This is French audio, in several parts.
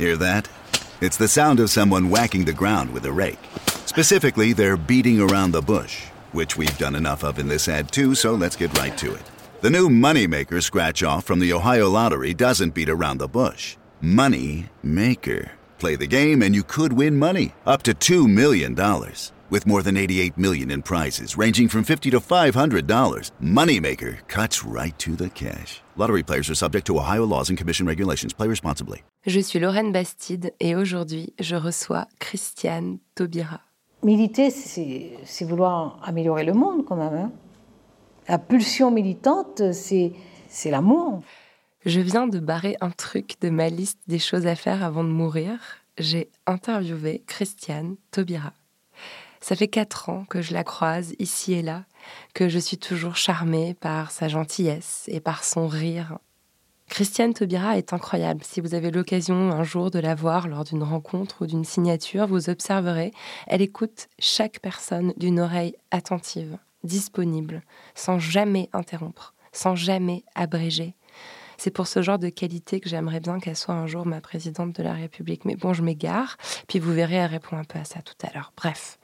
Hear that? It's the sound of someone whacking the ground with a rake. Specifically, they're beating around the bush, which we've done enough of in this ad too, so let's get right to it. The new Moneymaker scratch off from the Ohio Lottery doesn't beat around the bush. Money Maker. Play the game and you could win money, up to $2 million. With more than 88 million in prizes, ranging from $50 to $500, Moneymaker cuts right to the cash. Lottery players are subject to Ohio laws and commission regulations. Play responsibly. Je suis Lorraine Bastide et aujourd'hui, je reçois Christiane Taubira. Militer, c'est c'est vouloir améliorer le monde quand même. hein. La pulsion militante, c'est c'est l'amour. Je viens de barrer un truc de ma liste des choses à faire avant de mourir. J'ai interviewé Christiane Taubira. Ça fait quatre ans que je la croise ici et là, que je suis toujours charmée par sa gentillesse et par son rire. Christiane Taubira est incroyable. Si vous avez l'occasion un jour de la voir lors d'une rencontre ou d'une signature, vous observerez, elle écoute chaque personne d'une oreille attentive, disponible, sans jamais interrompre, sans jamais abréger. C'est pour ce genre de qualité que j'aimerais bien qu'elle soit un jour ma présidente de la République. Mais bon, je m'égare, puis vous verrez, elle répond un peu à ça tout à l'heure. Bref,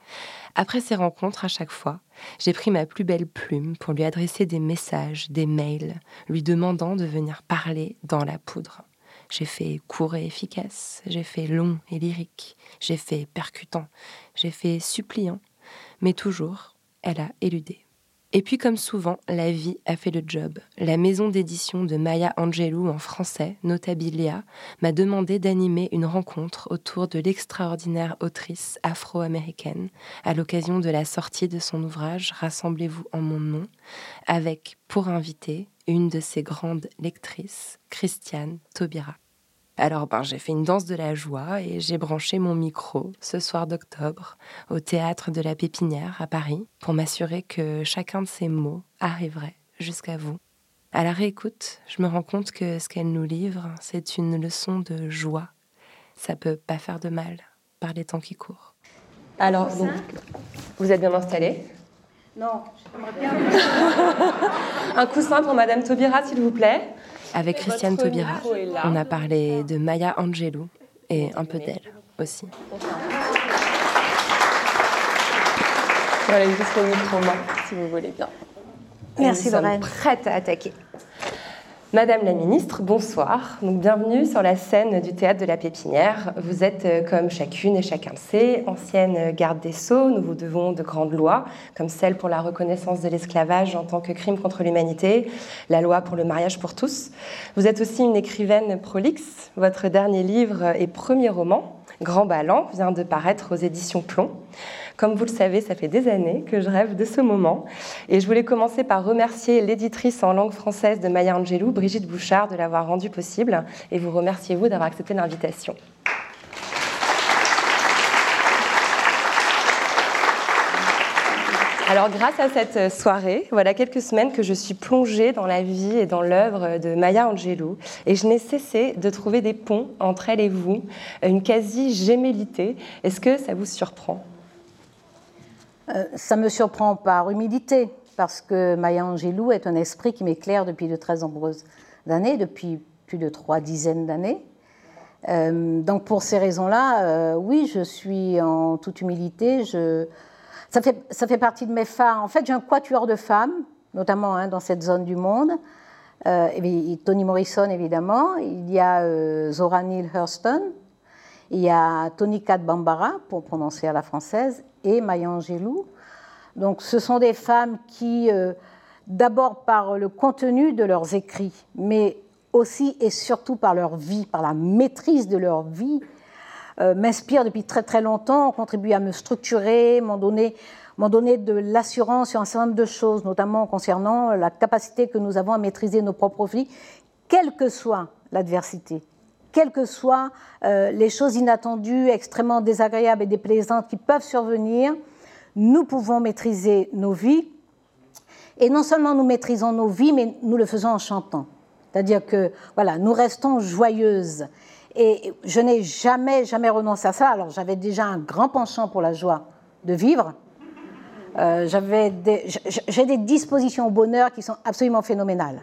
après ces rencontres, à chaque fois, j'ai pris ma plus belle plume pour lui adresser des messages, des mails, lui demandant de venir parler dans la poudre. J'ai fait court et efficace, j'ai fait long et lyrique, j'ai fait percutant, j'ai fait suppliant, mais toujours, elle a éludé. Et puis, comme souvent, la vie a fait le job. La maison d'édition de Maya Angelou en français, Notabilia, m'a demandé d'animer une rencontre autour de l'extraordinaire autrice afro-américaine à l'occasion de la sortie de son ouvrage Rassemblez-vous en mon nom, avec pour invitée une de ses grandes lectrices, Christiane Taubira. Alors ben, j'ai fait une danse de la joie et j'ai branché mon micro ce soir d'octobre au théâtre de la Pépinière à Paris pour m'assurer que chacun de ces mots arriverait jusqu'à vous. À la réécoute, je me rends compte que ce qu'elle nous livre, c'est une leçon de joie. Ça peut pas faire de mal par les temps qui courent. Alors, donc, vous êtes bien installé Non, Un coussin pour Madame Taubira, s'il vous plaît. Avec Christiane Taubira, on a parlé de Maya Angelou et un peu d'elle aussi. Voilà, juste le micro main, si vous voulez bien. Merci, Nous sommes prêtes à attaquer. Madame la ministre, bonsoir. Donc, bienvenue sur la scène du théâtre de la Pépinière. Vous êtes, euh, comme chacune et chacun le sait, ancienne garde des Sceaux. Nous vous devons de grandes lois, comme celle pour la reconnaissance de l'esclavage en tant que crime contre l'humanité, la loi pour le mariage pour tous. Vous êtes aussi une écrivaine prolixe. Votre dernier livre et premier roman, Grand Ballant, vient de paraître aux éditions Plomb. Comme vous le savez, ça fait des années que je rêve de ce moment. Et je voulais commencer par remercier l'éditrice en langue française de Maya Angelou, Brigitte Bouchard, de l'avoir rendu possible. Et vous remerciez vous d'avoir accepté l'invitation. Alors, grâce à cette soirée, voilà quelques semaines que je suis plongée dans la vie et dans l'œuvre de Maya Angelou. Et je n'ai cessé de trouver des ponts entre elle et vous, une quasi-gémellité. Est-ce que ça vous surprend? Euh, ça me surprend par humilité, parce que Maya Angelou est un esprit qui m'éclaire depuis de très nombreuses années, depuis plus de trois dizaines d'années. Euh, donc pour ces raisons-là, euh, oui, je suis en toute humilité. Je... Ça, fait, ça fait partie de mes phares. En fait, j'ai un quatuor de femmes, notamment hein, dans cette zone du monde. Euh, Toni Morrison, évidemment. Il y a euh, Zora Neale Hurston. Il y a Tony Kat Bambara, pour prononcer à la française, et Maya Angelou. Donc, ce sont des femmes qui, euh, d'abord par le contenu de leurs écrits, mais aussi et surtout par leur vie, par la maîtrise de leur vie, m'inspirent depuis très très longtemps, ont contribué à me structurer, m'ont donné, de l'assurance sur un certain nombre de choses, notamment concernant la capacité que nous avons à maîtriser nos propres vies, quelle que soit l'adversité, quelles que soient les choses inattendues, extrêmement désagréables et déplaisantes qui peuvent survenir, nous pouvons maîtriser nos vies. Et non seulement nous maîtrisons nos vies, mais nous le faisons en chantant. C'est-à-dire que, voilà, nous restons joyeuses. Et je n'ai jamais, jamais renoncé à ça. Alors, j'avais déjà un grand penchant pour la joie de vivre. Euh, j'avais j'ai des dispositions au bonheur qui sont absolument phénoménales.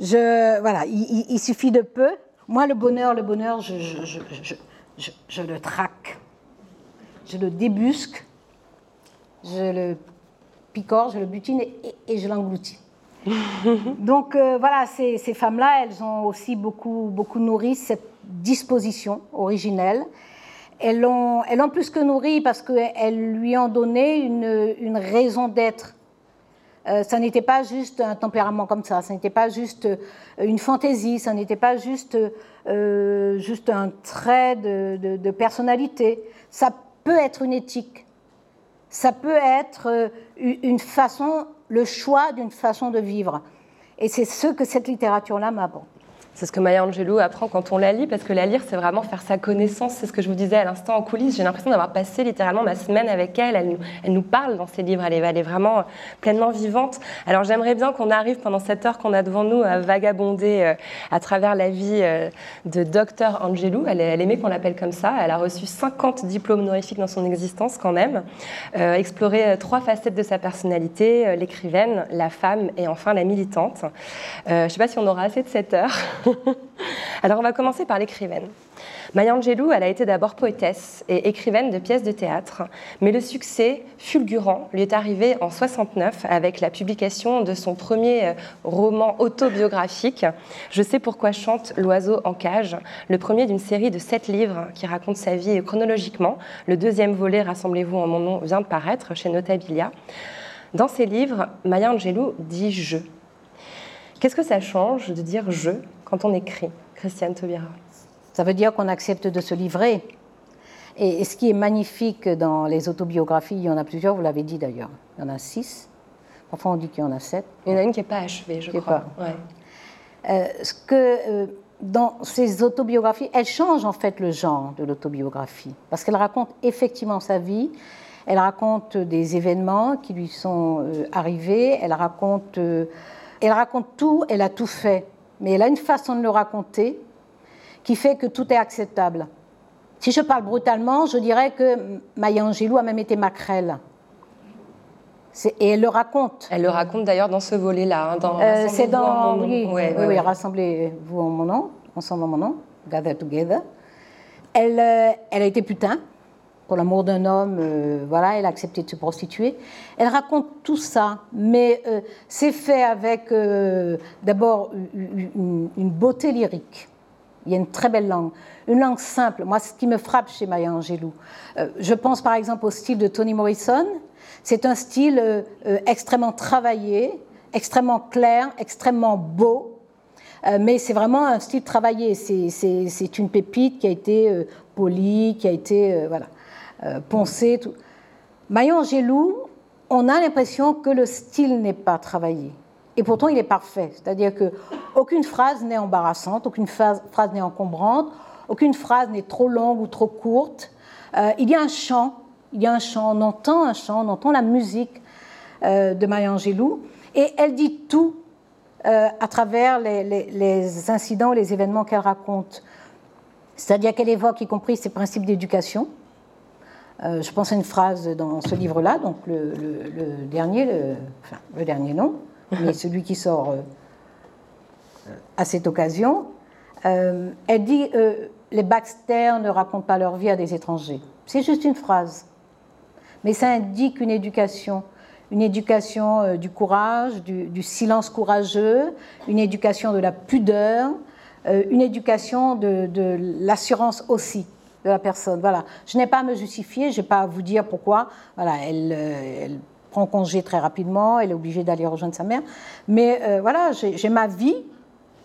Je, voilà, il, suffit de peu. Moi, le bonheur, le bonheur, je, le traque je le débusque, je le picore, je le butine et, je l'engloutis. Donc euh, voilà, ces, femmes-là, elles ont aussi beaucoup, nourri cette disposition originelle. Elles l'ont, elles plus que nourri parce qu'elles lui ont donné une, raison d'être. Euh, ça n'était pas juste un tempérament comme ça, ça n'était pas juste euh, une fantaisie, ça n'était pas juste, juste un trait de, personnalité. Ça peut être une éthique, ça peut être une façon, le choix d'une façon de vivre. Et c'est ce que cette littérature-là m'apporte. C'est ce que Maya Angelou apprend quand on la lit, parce que la lire, c'est vraiment faire sa connaissance. C'est ce que je vous disais à l'instant en coulisses. J'ai l'impression d'avoir passé littéralement ma semaine avec elle. Elle nous, parle dans ses livres. Elle est, vraiment pleinement vivante. Alors j'aimerais bien qu'on arrive pendant cette heure qu'on a devant nous à vagabonder euh, à travers la vie euh, de Dr Angelou. Elle, elle aimait qu'on l'appelle comme ça. Elle a reçu 50 diplômes honorifiques dans son existence quand même. Euh, exploré trois facettes de sa personnalité, l'écrivaine, la femme et enfin la militante. je ne sais pas si on aura assez de cette heure. Alors on va commencer par l'écrivaine. Maya Angelou, elle a été d'abord poétesse et écrivaine de pièces de théâtre, mais le succès fulgurant lui est arrivé en 69 avec la publication de son premier euh, roman autobiographique, Je sais pourquoi chante l'oiseau en cage, le premier d'une série de sept livres qui raconte sa vie chronologiquement. Le deuxième volet, Rassemblez-vous en mon nom, vient de paraître chez Notabilia. Dans ces livres, Maya Angelou dit je. Qu'est-ce que ça change de dire je quand on écrit, Christiane Taubira. Ça veut dire qu'on accepte de se livrer. Et, ce qui est magnifique dans les autobiographies, il y en a plusieurs, vous l'avez dit d'ailleurs, il y en a six. Parfois on dit qu'il y en a sept. Il y en a une qui n'est pas achevée, je crois. Euh, ce que, euh, dans ces autobiographies, elle change en fait le genre de l'autobiographie, parce qu'elle raconte effectivement sa vie, elle raconte des événements qui lui sont euh, arrivés, elle raconte, elle raconte tout, elle a tout fait mais elle a une façon de le raconter qui fait que tout est acceptable. Si je parle brutalement, je dirais que Maya Angelou a même été maquerelle. Et elle le raconte. Elle le raconte d'ailleurs dans ce volet-là. Hein, euh, c'est dans. Oui, oui, Rassemblez-vous en mon nom, ensemble en mon nom, Gather Together. Elle, euh, elle a été putain pour l'amour d'un homme, euh, voilà, elle a accepté de se prostituer. Elle raconte tout ça, mais euh, c'est fait avec euh, d'abord une, beauté lyrique. Il y a une très belle langue, une langue simple. Moi, ce qui me frappe chez Maya Angelou, je pense par exemple au style de Toni Morrison. C'est un style extrêmement travaillé, extrêmement clair, extrêmement beau. mais c'est vraiment un style travaillé. C'est une pépite qui a été polie, qui a été voilà. Euh, Poncé. Tout. Angelou, on a l'impression que le style n'est pas travaillé. Et pourtant, il est parfait. C'est-à-dire qu'aucune phrase n'est embarrassante, aucune phrase, n'est encombrante, aucune phrase n'est trop longue ou trop courte. Euh, il y a un chant, il y a un chant, on entend un chant, on entend la musique euh, de Maya Angelou, et elle dit tout à travers les, les, incidents, les événements qu'elle raconte. C'est-à-dire qu'elle évoque y compris ses principes d'éducation, euh, je pense à une phrase dans ce livre-là, donc le, dernier, le, enfin, le dernier nom, mais celui qui sort euh, à cette occasion. Euh, elle dit Les Baxter ne racontent pas leur vie à des étrangers. C'est juste une phrase. Mais ça indique une éducation, une éducation du courage, du, silence courageux, une éducation de la pudeur, une éducation de l'assurance aussi de la personne. Voilà. Je n'ai pas à me justifier, je n'ai pas à vous dire pourquoi. Voilà, elle, euh, prend congé très rapidement, elle est obligée d'aller rejoindre sa mère. Mais euh, voilà, j'ai ma vie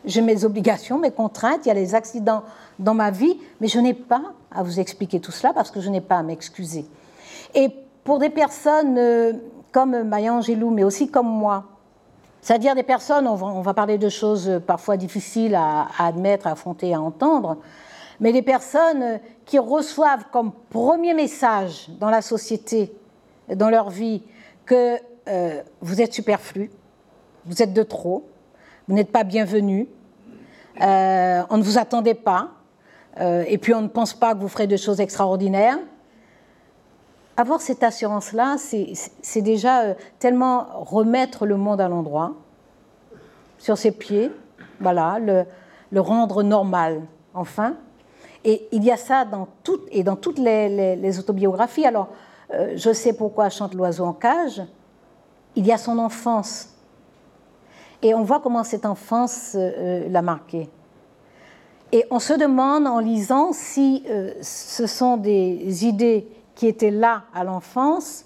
j'ai mes obligations, mes contraintes, il y a les accidents dans ma vie, mais je n'ai pas à vous expliquer tout cela parce que je n'ai pas à m'excuser. Et pour des personnes euh, comme Maya Angelou, mais aussi comme moi, c'est-à-dire des personnes, on va, parler de choses parfois difficiles à, admettre, à affronter, à entendre, mais des personnes qui reçoivent comme premier message dans la société, dans leur vie, que euh, vous êtes superflu, vous êtes de trop, vous n'êtes pas bienvenu, euh, on ne vous attendait pas, euh, et puis on ne pense pas que vous ferez de choses extraordinaires. Avoir cette assurance-là, c'est déjà tellement remettre le monde à l'endroit, sur ses pieds, voilà, le, rendre normal, enfin. Et il y a ça dans, toutes et dans toutes les, autobiographies. Alors, je sais pourquoi chante l'oiseau en cage. Il y a son enfance et on voit comment cette enfance euh, l'a marqué. Et on se demande en lisant si euh, ce sont des idées qui étaient là à l'enfance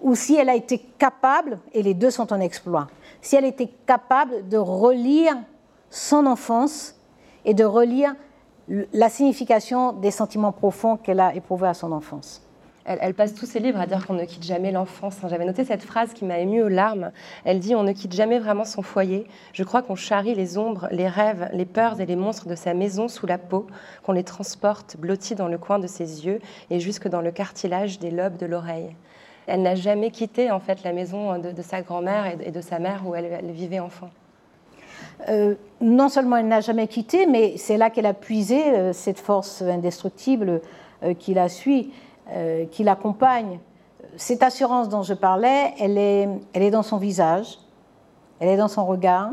ou si elle a été capable, et les deux sont en exploit, si elle était capable de relire son enfance et de relire la signification des sentiments profonds qu'elle a éprouvés à son enfance elle, passe tous ses livres à dire qu'on ne quitte jamais l'enfance. J'avais noté cette phrase qui m'a émue aux larmes. Elle dit On ne quitte jamais vraiment son foyer. Je crois qu'on charrie les ombres, les rêves, les peurs et les monstres de sa maison sous la peau, qu'on les transporte blottis dans le coin de ses yeux et jusque dans le cartilage des lobes de l'oreille. Elle n'a jamais quitté en fait la maison de, sa grand-mère et de sa mère où elle, vivait enfant. Euh, non seulement elle n'a jamais quitté, mais c'est là qu'elle a puisé euh, cette force indestructible euh, qui la suit. Euh, qui l'accompagne. Cette assurance dont je parlais, elle est, elle est dans son visage, elle est dans son regard.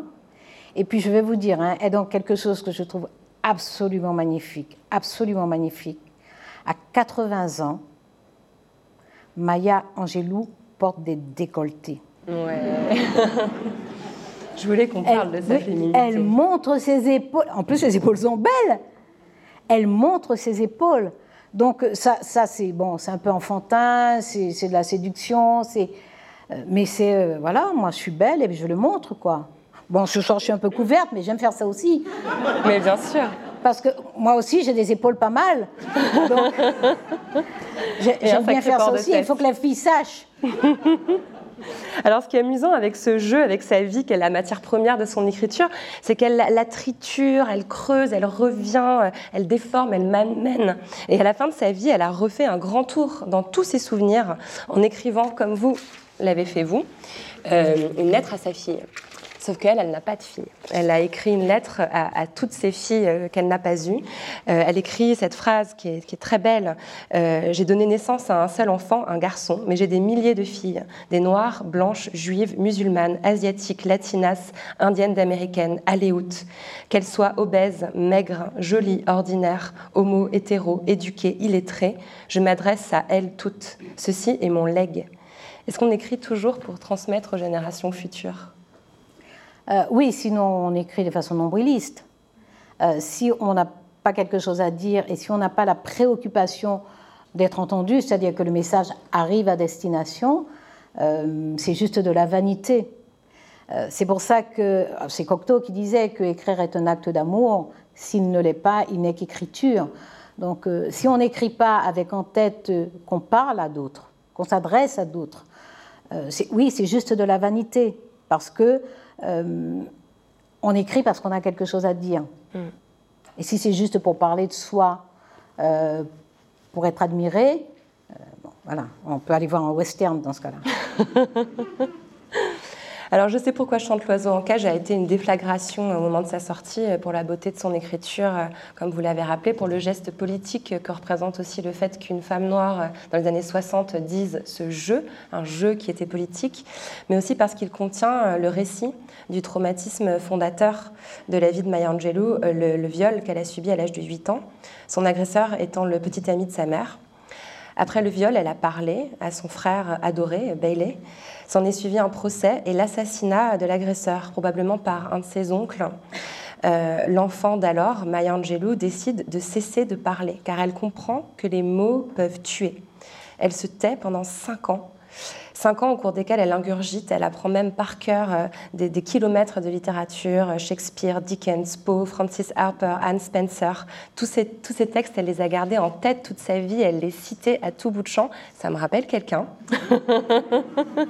Et puis je vais vous dire, hein, elle est dans quelque chose que je trouve absolument magnifique, absolument magnifique. À 80 ans, Maya Angelou porte des décolletés. Ouais. je voulais qu'on parle de sa féminité. Elle montre ses épaules. En plus, ses épaules sont belles. Elle montre ses épaules. Donc ça, ça c'est bon, c'est un peu enfantin, c'est de la séduction, c'est, euh, mais c'est euh, voilà, moi je suis belle et je le montre quoi. Bon, ce soir je suis un peu couverte, mais j'aime faire ça aussi. Mais bien sûr. Parce que moi aussi j'ai des épaules pas mal, donc j'aime bien faire ça aussi. Il faut que la fille sache. Alors, ce qui est amusant avec ce jeu, avec sa vie, qui est la matière première de son écriture, c'est qu'elle la triture, elle creuse, elle revient, elle déforme, elle m'amène. Et à la fin de sa vie, elle a refait un grand tour dans tous ses souvenirs en écrivant, comme vous l'avez fait vous, euh, une lettre à sa fille. Sauf qu'elle, elle n'a pas de fille. Elle a écrit une lettre à, toutes ses filles euh, qu'elle n'a pas eues. Euh, elle écrit cette phrase qui est, très belle. Euh, j'ai donné naissance à un seul enfant, un garçon, mais j'ai des milliers de filles. Des noires, blanches, juives, musulmanes, asiatiques, latinas, indiennes d'américaines, aléoutes. Qu'elles soient obèses, maigres, jolies, ordinaires, homo, hétéro, éduquées, illettrées, je m'adresse à elles toutes. Ceci est mon legs. Est-ce qu'on écrit toujours pour transmettre aux générations futures? Euh, oui, sinon on écrit de façon nombriliste. Euh, si on n'a pas quelque chose à dire et si on n'a pas la préoccupation d'être entendu, c'est-à-dire que le message arrive à destination, euh, c'est juste de la vanité. c'est pour ça que c'est Cocteau qui disait que écrire est un acte d'amour. S'il ne l'est pas, il n'est qu'écriture. Donc, si on n'écrit pas avec en tête qu'on parle à d'autres, qu'on s'adresse à d'autres, oui, c'est juste de la vanité, parce que euh, on écrit parce qu'on a quelque chose à dire. Mm. Et si c'est juste pour parler de soi, euh, pour être admiré, euh, voilà, on peut aller voir un western dans ce cas-là. Alors je sais pourquoi Chante l'oiseau en cage a été une déflagration au moment de sa sortie euh, pour la beauté de son écriture, euh, comme vous l'avez rappelé, pour le geste politique que représente aussi le fait qu'une femme noire euh, dans les années 60 dise ce jeu, un jeu qui était politique, mais aussi parce qu'il contient le récit du traumatisme fondateur de la vie de Maya Angelou, le, le viol qu'elle a subi à l'âge de 8 ans, son agresseur étant le petit ami de sa mère. Après le viol, elle a parlé à son frère adoré, Bailey. S'en est suivi un procès et l'assassinat de l'agresseur, probablement par un de ses oncles. Euh, l'enfant d'alors, Maya Angelou, décide de cesser de parler, car elle comprend que les mots peuvent tuer. Elle se tait pendant cinq ans, Cinq ans au cours desquels elle ingurgite, elle apprend même par cœur euh, des, kilomètres de littérature, euh, Shakespeare, Dickens, Poe, Francis Harper, Anne Spencer. Tous ces, tous ces textes, elle les a gardés en tête toute sa vie, elle les citait à tout bout de champ. Ça me rappelle quelqu'un.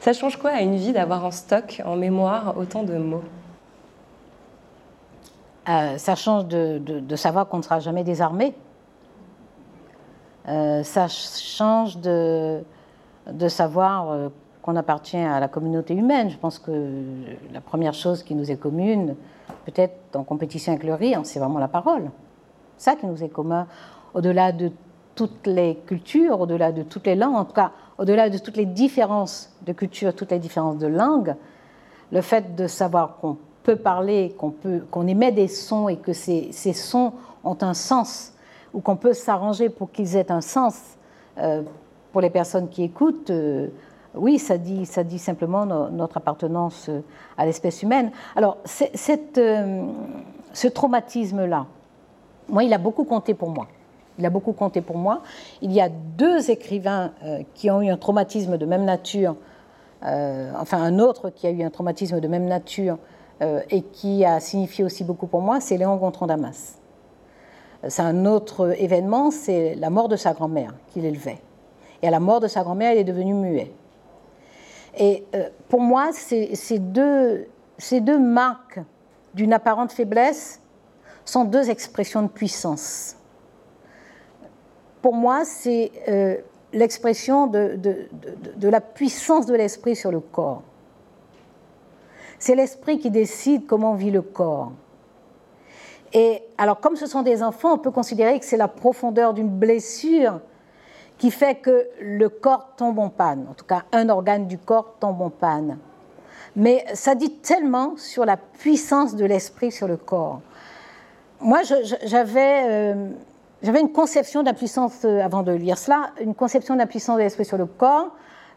Ça change quoi à une vie d'avoir en stock, en mémoire, autant de mots? Euh, ça change de, de, savoir qu'on ne sera jamais désarmé. ça change de, de savoir euh, qu'on appartient à la communauté humaine. Je pense que la première chose qui nous est commune, peut-être en compétition avec le rire, c'est vraiment la parole. Ça qui nous est commun, au-delà de toutes les cultures, au-delà de toutes les langues, en tout cas, au-delà de toutes les différences de culture, toutes les différences de langue, le fait de savoir qu'on peut parler, qu'on peut, qu'on émet des sons et que ces, ces sons ont un sens, ou qu'on peut s'arranger pour qu'ils aient un sens, euh, pour les personnes qui écoutent, euh, oui, ça dit, simplement notre appartenance euh, à l'espèce humaine. Alors, euh, ce traumatisme-là, moi, il a beaucoup compté pour moi. Il a beaucoup compté pour moi. Il y a deux écrivains qui ont eu un traumatisme de même nature, enfin un autre qui a eu un traumatisme de même nature et qui a signifié aussi beaucoup pour moi, c'est Léon Gontran Damas. C'est un autre événement, c'est la mort de sa grand-mère qu'il élevait. Et à la mort de sa grand-mère, il est devenu muet. Et euh, pour moi, ces, deux, marques d'une apparente faiblesse sont deux expressions de puissance. Pour moi, c'est euh, l'expression de, la puissance de l'esprit sur le corps. C'est l'esprit qui décide comment vit le corps. Et alors, comme ce sont des enfants, on peut considérer que c'est la profondeur d'une blessure qui fait que le corps tombe en panne, en tout cas un organe du corps tombe en panne. Mais ça dit tellement sur la puissance de l'esprit sur le corps. Moi, j'avais euh, j'avais une conception de la puissance, euh, avant de lire cela, une conception de la puissance de l'esprit sur le corps.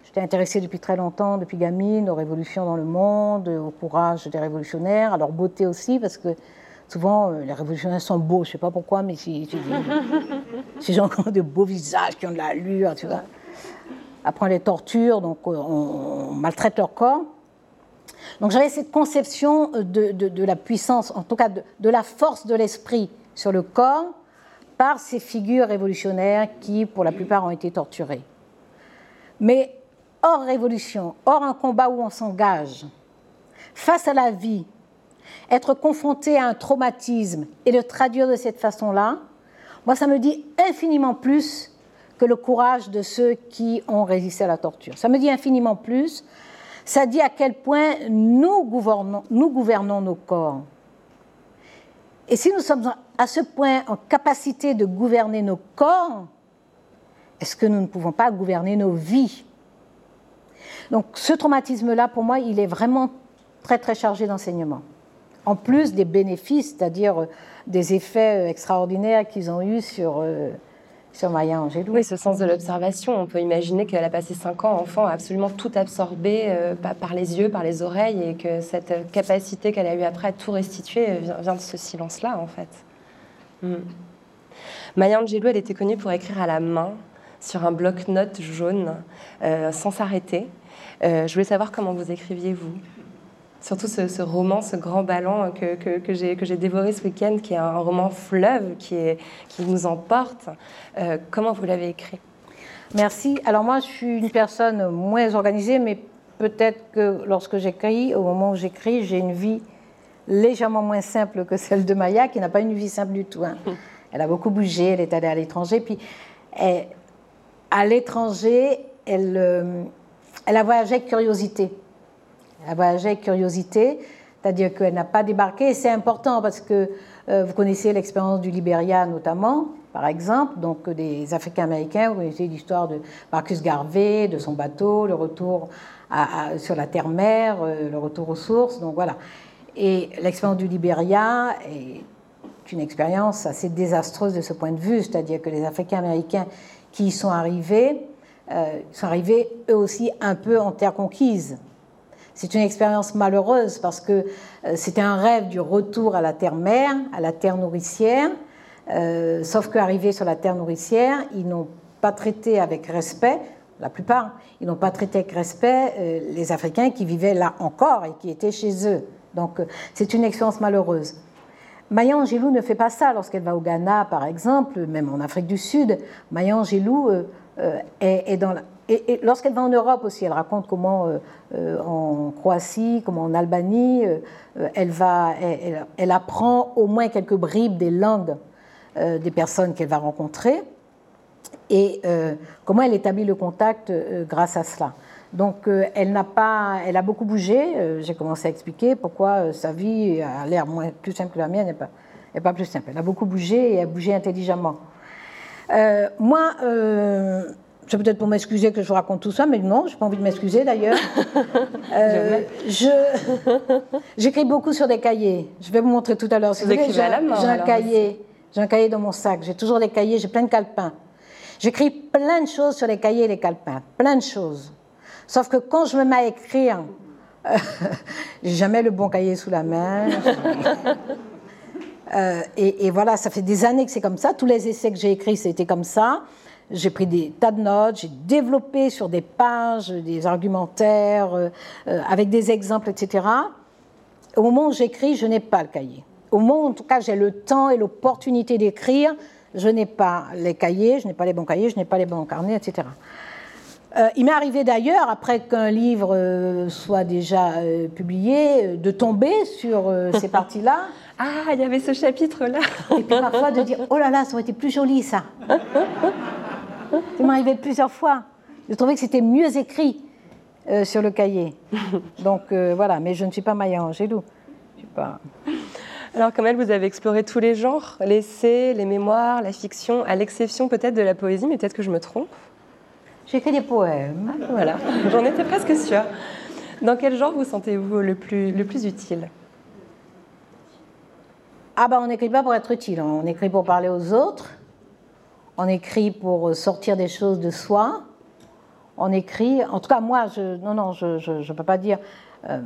J'étais intéressée depuis très longtemps, depuis gamine, aux révolutions dans le monde, au courage des révolutionnaires, à leur beauté aussi, parce que Souvent, euh, les révolutionnaires sont beaux, je ne sais pas pourquoi, mais si, qui ont de beaux visages, qui ont de l'allure, tu vois. Après, on les torture, donc euh, on, maltraite leur corps. Donc j'avais cette conception de, la puissance, en tout cas de, la force de l'esprit sur le corps par ces figures révolutionnaires qui, pour la plupart, ont été torturées. Mais hors révolution, hors un combat où on s'engage, face à la vie, être confronté à un traumatisme et le traduire de cette façon-là, moi, ça me dit infiniment plus que le courage de ceux qui ont résisté à la torture. Ça me dit infiniment plus. Ça dit à quel point nous gouvernons, nos corps. Et si nous sommes à ce point en capacité de gouverner nos corps, est-ce que nous ne pouvons pas gouverner nos vies? Donc ce traumatisme-là, pour moi, il est vraiment très très chargé d'enseignement en plus des bénéfices, c'est-à-dire euh, des effets euh, extraordinaires qu'ils ont eus sur, euh, sur Maya Angelou. Oui, ce sens de l'observation. On peut imaginer qu'elle a passé cinq ans enfant, absolument tout absorbé par les yeux, par les oreilles, et que cette capacité qu'elle a eue après à tout restituer vient, de ce silence-là, en fait. Hmm. Maya Angelou, elle était connue pour écrire à la main sur un bloc-notes jaune, sans s'arrêter. je voulais savoir comment vous écriviez, vous surtout ce, roman, ce grand ballon que, que, que j'ai dévoré ce week-end, qui est un roman fleuve, qui, est, qui nous emporte. Euh, comment vous l'avez écrit? Merci. Alors moi, je suis une personne moins organisée, mais peut-être que lorsque j'écris, au moment où j'écris, j'ai une vie légèrement moins simple que celle de Maya, qui n'a pas une vie simple du tout. Hein. Elle a beaucoup bougé, elle est allée à l'étranger, puis à l'étranger, elle, euh, elle a voyagé avec curiosité. Elle voyagé avec curiosité, c'est-à-dire qu'elle n'a pas débarqué. C'est important parce que euh, vous connaissez l'expérience du Libéria notamment, par exemple, donc des Africains américains. Vous connaissez l'histoire de Marcus Garvey, de son bateau, le retour sur la terre-mer, euh, le retour aux sources. Donc voilà. Et l'expérience du Libéria est une expérience assez désastreuse de ce point de vue, c'est-à-dire que les Africains américains qui y sont arrivés, euh, sont arrivés eux aussi un peu en terre conquise. C'est une expérience malheureuse parce que euh, c'était un rêve du retour à la terre-mère, à la terre nourricière. Euh, sauf qu'arrivés sur la terre nourricière, ils n'ont pas traité avec respect la plupart, ils n'ont pas traité avec respect euh, les Africains qui vivaient là encore et qui étaient chez eux. Donc euh, c'est une expérience malheureuse. Maya Angelou ne fait pas ça lorsqu'elle va au Ghana, par exemple, même en Afrique du Sud. Maya Angelou est, dans la, et, lorsqu'elle va en Europe aussi, elle raconte comment en Croatie, comment en Albanie, elle, va, elle, apprend au moins quelques bribes des langues des personnes qu'elle va rencontrer et euh, comment elle établit le contact euh, grâce à cela. Donc euh, elle n'a pas, elle a beaucoup bougé. J'ai commencé à expliquer pourquoi sa vie a l'air plus simple que la mienne, n'est pas, pas plus simple. Elle a beaucoup bougé et a bougé intelligemment. moi, c'est peut-être pour m'excuser que je vous raconte tout ça, mais non, je n'ai pas envie de m'excuser d'ailleurs. j'écris beaucoup sur des cahiers. Je vais vous montrer tout à l'heure. vous, écrivez à la main J'ai un cahier. J'ai un cahier dans mon sac. J'ai toujours des cahiers. J'ai plein de calepins. J'écris plein de choses sur les cahiers et les calepins, plein de choses. Sauf que quand je me mets à écrire, j'ai jamais le bon cahier sous la main. Euh, et, voilà, ça fait des années que c'est comme ça. Tous les essais que j'ai écrits, c'était comme ça. J'ai pris des tas de notes, j'ai développé sur des pages des argumentaires euh, euh, avec des exemples, etc. Au moment où j'écris, je n'ai pas le cahier. Au moment où, en tout cas, j'ai le temps et l'opportunité d'écrire, je n'ai pas les cahiers, je n'ai pas les bons cahiers, je n'ai pas les bons carnets, etc. Euh, il m'est arrivé d'ailleurs, après qu'un livre euh, soit déjà euh, publié, de tomber sur ces parties-là. Ah, il y avait ce chapitre-là. Et puis parfois de dire, oh là là, ça aurait été plus joli ça. Il m'est arrivé plusieurs fois. Je trouvais que c'était mieux écrit sur le cahier. Donc voilà, mais je ne suis pas Maya Angelou. Je suis pas... Alors, comme elle, vous avez exploré tous les genres, l'essai, les mémoires, la fiction, à l'exception peut-être de la poésie, mais peut-être que je me trompe. J'ai écrit des poèmes. Voilà, j'en étais presque sûre. Dans quel genre vous sentez-vous le plus, le plus utile? Ah ben, on n'écrit pas pour être utile, on écrit pour parler aux autres, on écrit pour sortir des choses de soi, on écrit, en tout cas moi, je, non, non, je ne peux pas dire. Euh,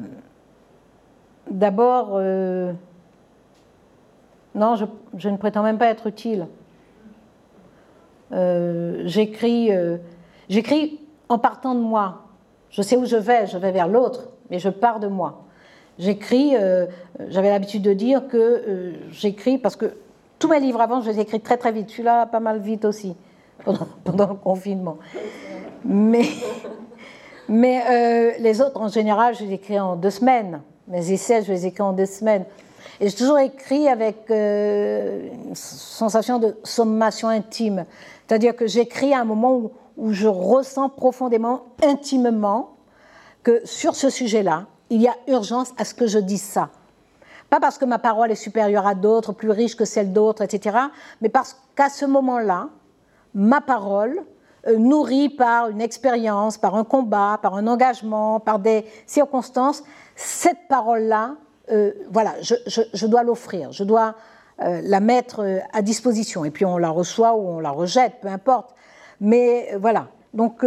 d'abord, euh, non, je, ne prétends même pas être utile. Euh, euh, j'écris, en partant de moi. Je sais où je vais, je vais vers l'autre, mais je pars de moi. J'écris, euh, j'avais l'habitude de dire que j'écris parce que tous mes livres avant, je les écris très très vite. Celui-là, pas mal vite aussi, pendant, le confinement. Mais, mais les autres, en général, je les écris en deux semaines. Mes essais, je les écris en deux semaines. Et j'ai toujours écrit avec euh, une sensation de sommation intime. C'est-à-dire que j'écris à un moment où, je ressens profondément, intimement, que sur ce sujet-là, il y a urgence à ce que je dise ça. Pas parce que ma parole est supérieure à d'autres, plus riche que celle d'autres, etc., mais parce qu'à ce moment-là, ma parole, euh, nourrie par une expérience, par un combat, par un engagement, par des circonstances, cette parole-là euh, voilà, je, dois l'offrir, je dois euh, la mettre à disposition. Et puis on la reçoit ou on la rejette, peu importe. Mais voilà. Donc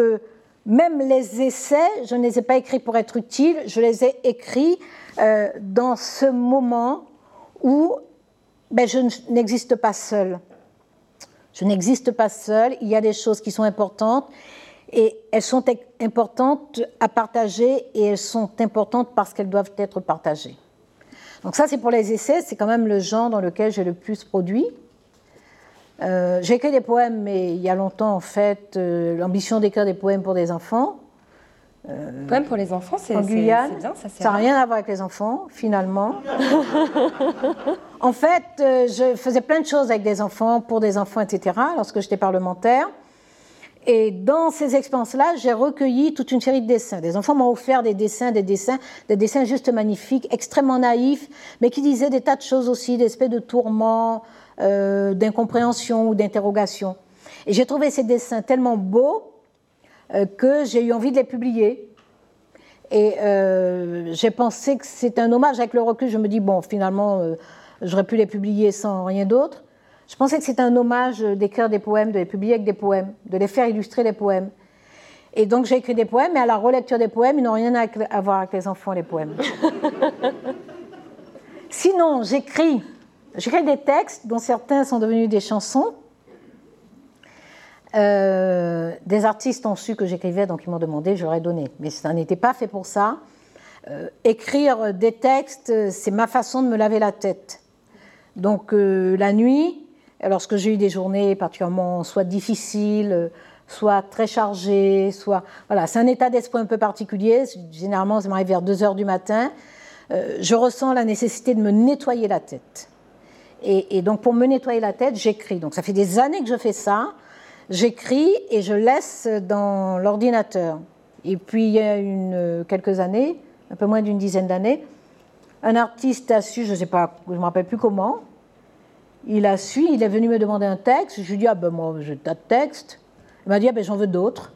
même les essais, je ne les ai pas écrits pour être utiles, je les ai écrits dans ce moment où ben, je n'existe pas seule. Je n'existe pas seule, il y a des choses qui sont importantes et elles sont importantes à partager et elles sont importantes parce qu'elles doivent être partagées. Donc ça, c'est pour les essais, c'est quand même le genre dans lequel j'ai le plus produit. Euh, j'ai écrit des poèmes, mais il y a longtemps, en fait, euh, l'ambition d'écrire des poèmes pour des enfants. Euh, poèmes pour les enfants, c'est bien, ça n'a rien à voir avec les enfants, finalement. en fait, euh, je faisais plein de choses avec des enfants, pour des enfants, etc., lorsque j'étais parlementaire. Et dans ces expériences-là, j'ai recueilli toute une série de dessins. Des enfants m'ont offert des dessins, des dessins, des dessins juste magnifiques, extrêmement naïfs, mais qui disaient des tas de choses aussi, des espèces de tourments, euh, d'incompréhension ou d'interrogation. Et j'ai trouvé ces dessins tellement beaux que j'ai eu envie de les publier. Et euh, j'ai pensé que c'est un hommage avec le recul. Je me dis, bon, finalement, j'aurais pu les publier sans rien d'autre. Je pensais que c'était un hommage d'écrire des poèmes, de les publier avec des poèmes, de les faire illustrer des poèmes. Et donc j'ai écrit des poèmes, mais à la relecture des poèmes, ils n'ont rien à voir avec les enfants, les poèmes. Sinon, j'écris, j'écris des textes dont certains sont devenus des chansons. Euh, des artistes ont su que j'écrivais, donc ils m'ont demandé, j'aurais donné. Mais ça n'était pas fait pour ça. Euh, écrire des textes, c'est ma façon de me laver la tête. Donc euh, la nuit, lorsque j'ai eu des journées particulièrement soit difficiles, soit très chargées, soit voilà, c'est un état d'esprit un peu particulier. Généralement, ça m'arrive vers 2 heures du matin. je ressens la nécessité de me nettoyer la tête. Et, et donc pour me nettoyer la tête, j'écris. Donc ça fait des années que je fais ça j'écris et je laisse dans l'ordinateur. Et puis il y a quelques années, un peu moins d'une dizaine d'années, un artiste a su, je ne sais pas, je ne me rappelle plus comment, il a su, il est venu me demander un texte. Je lui ai dit, ah ben moi j'ai tas de textes. Il m'a dit, ah ben j'en veux d'autres.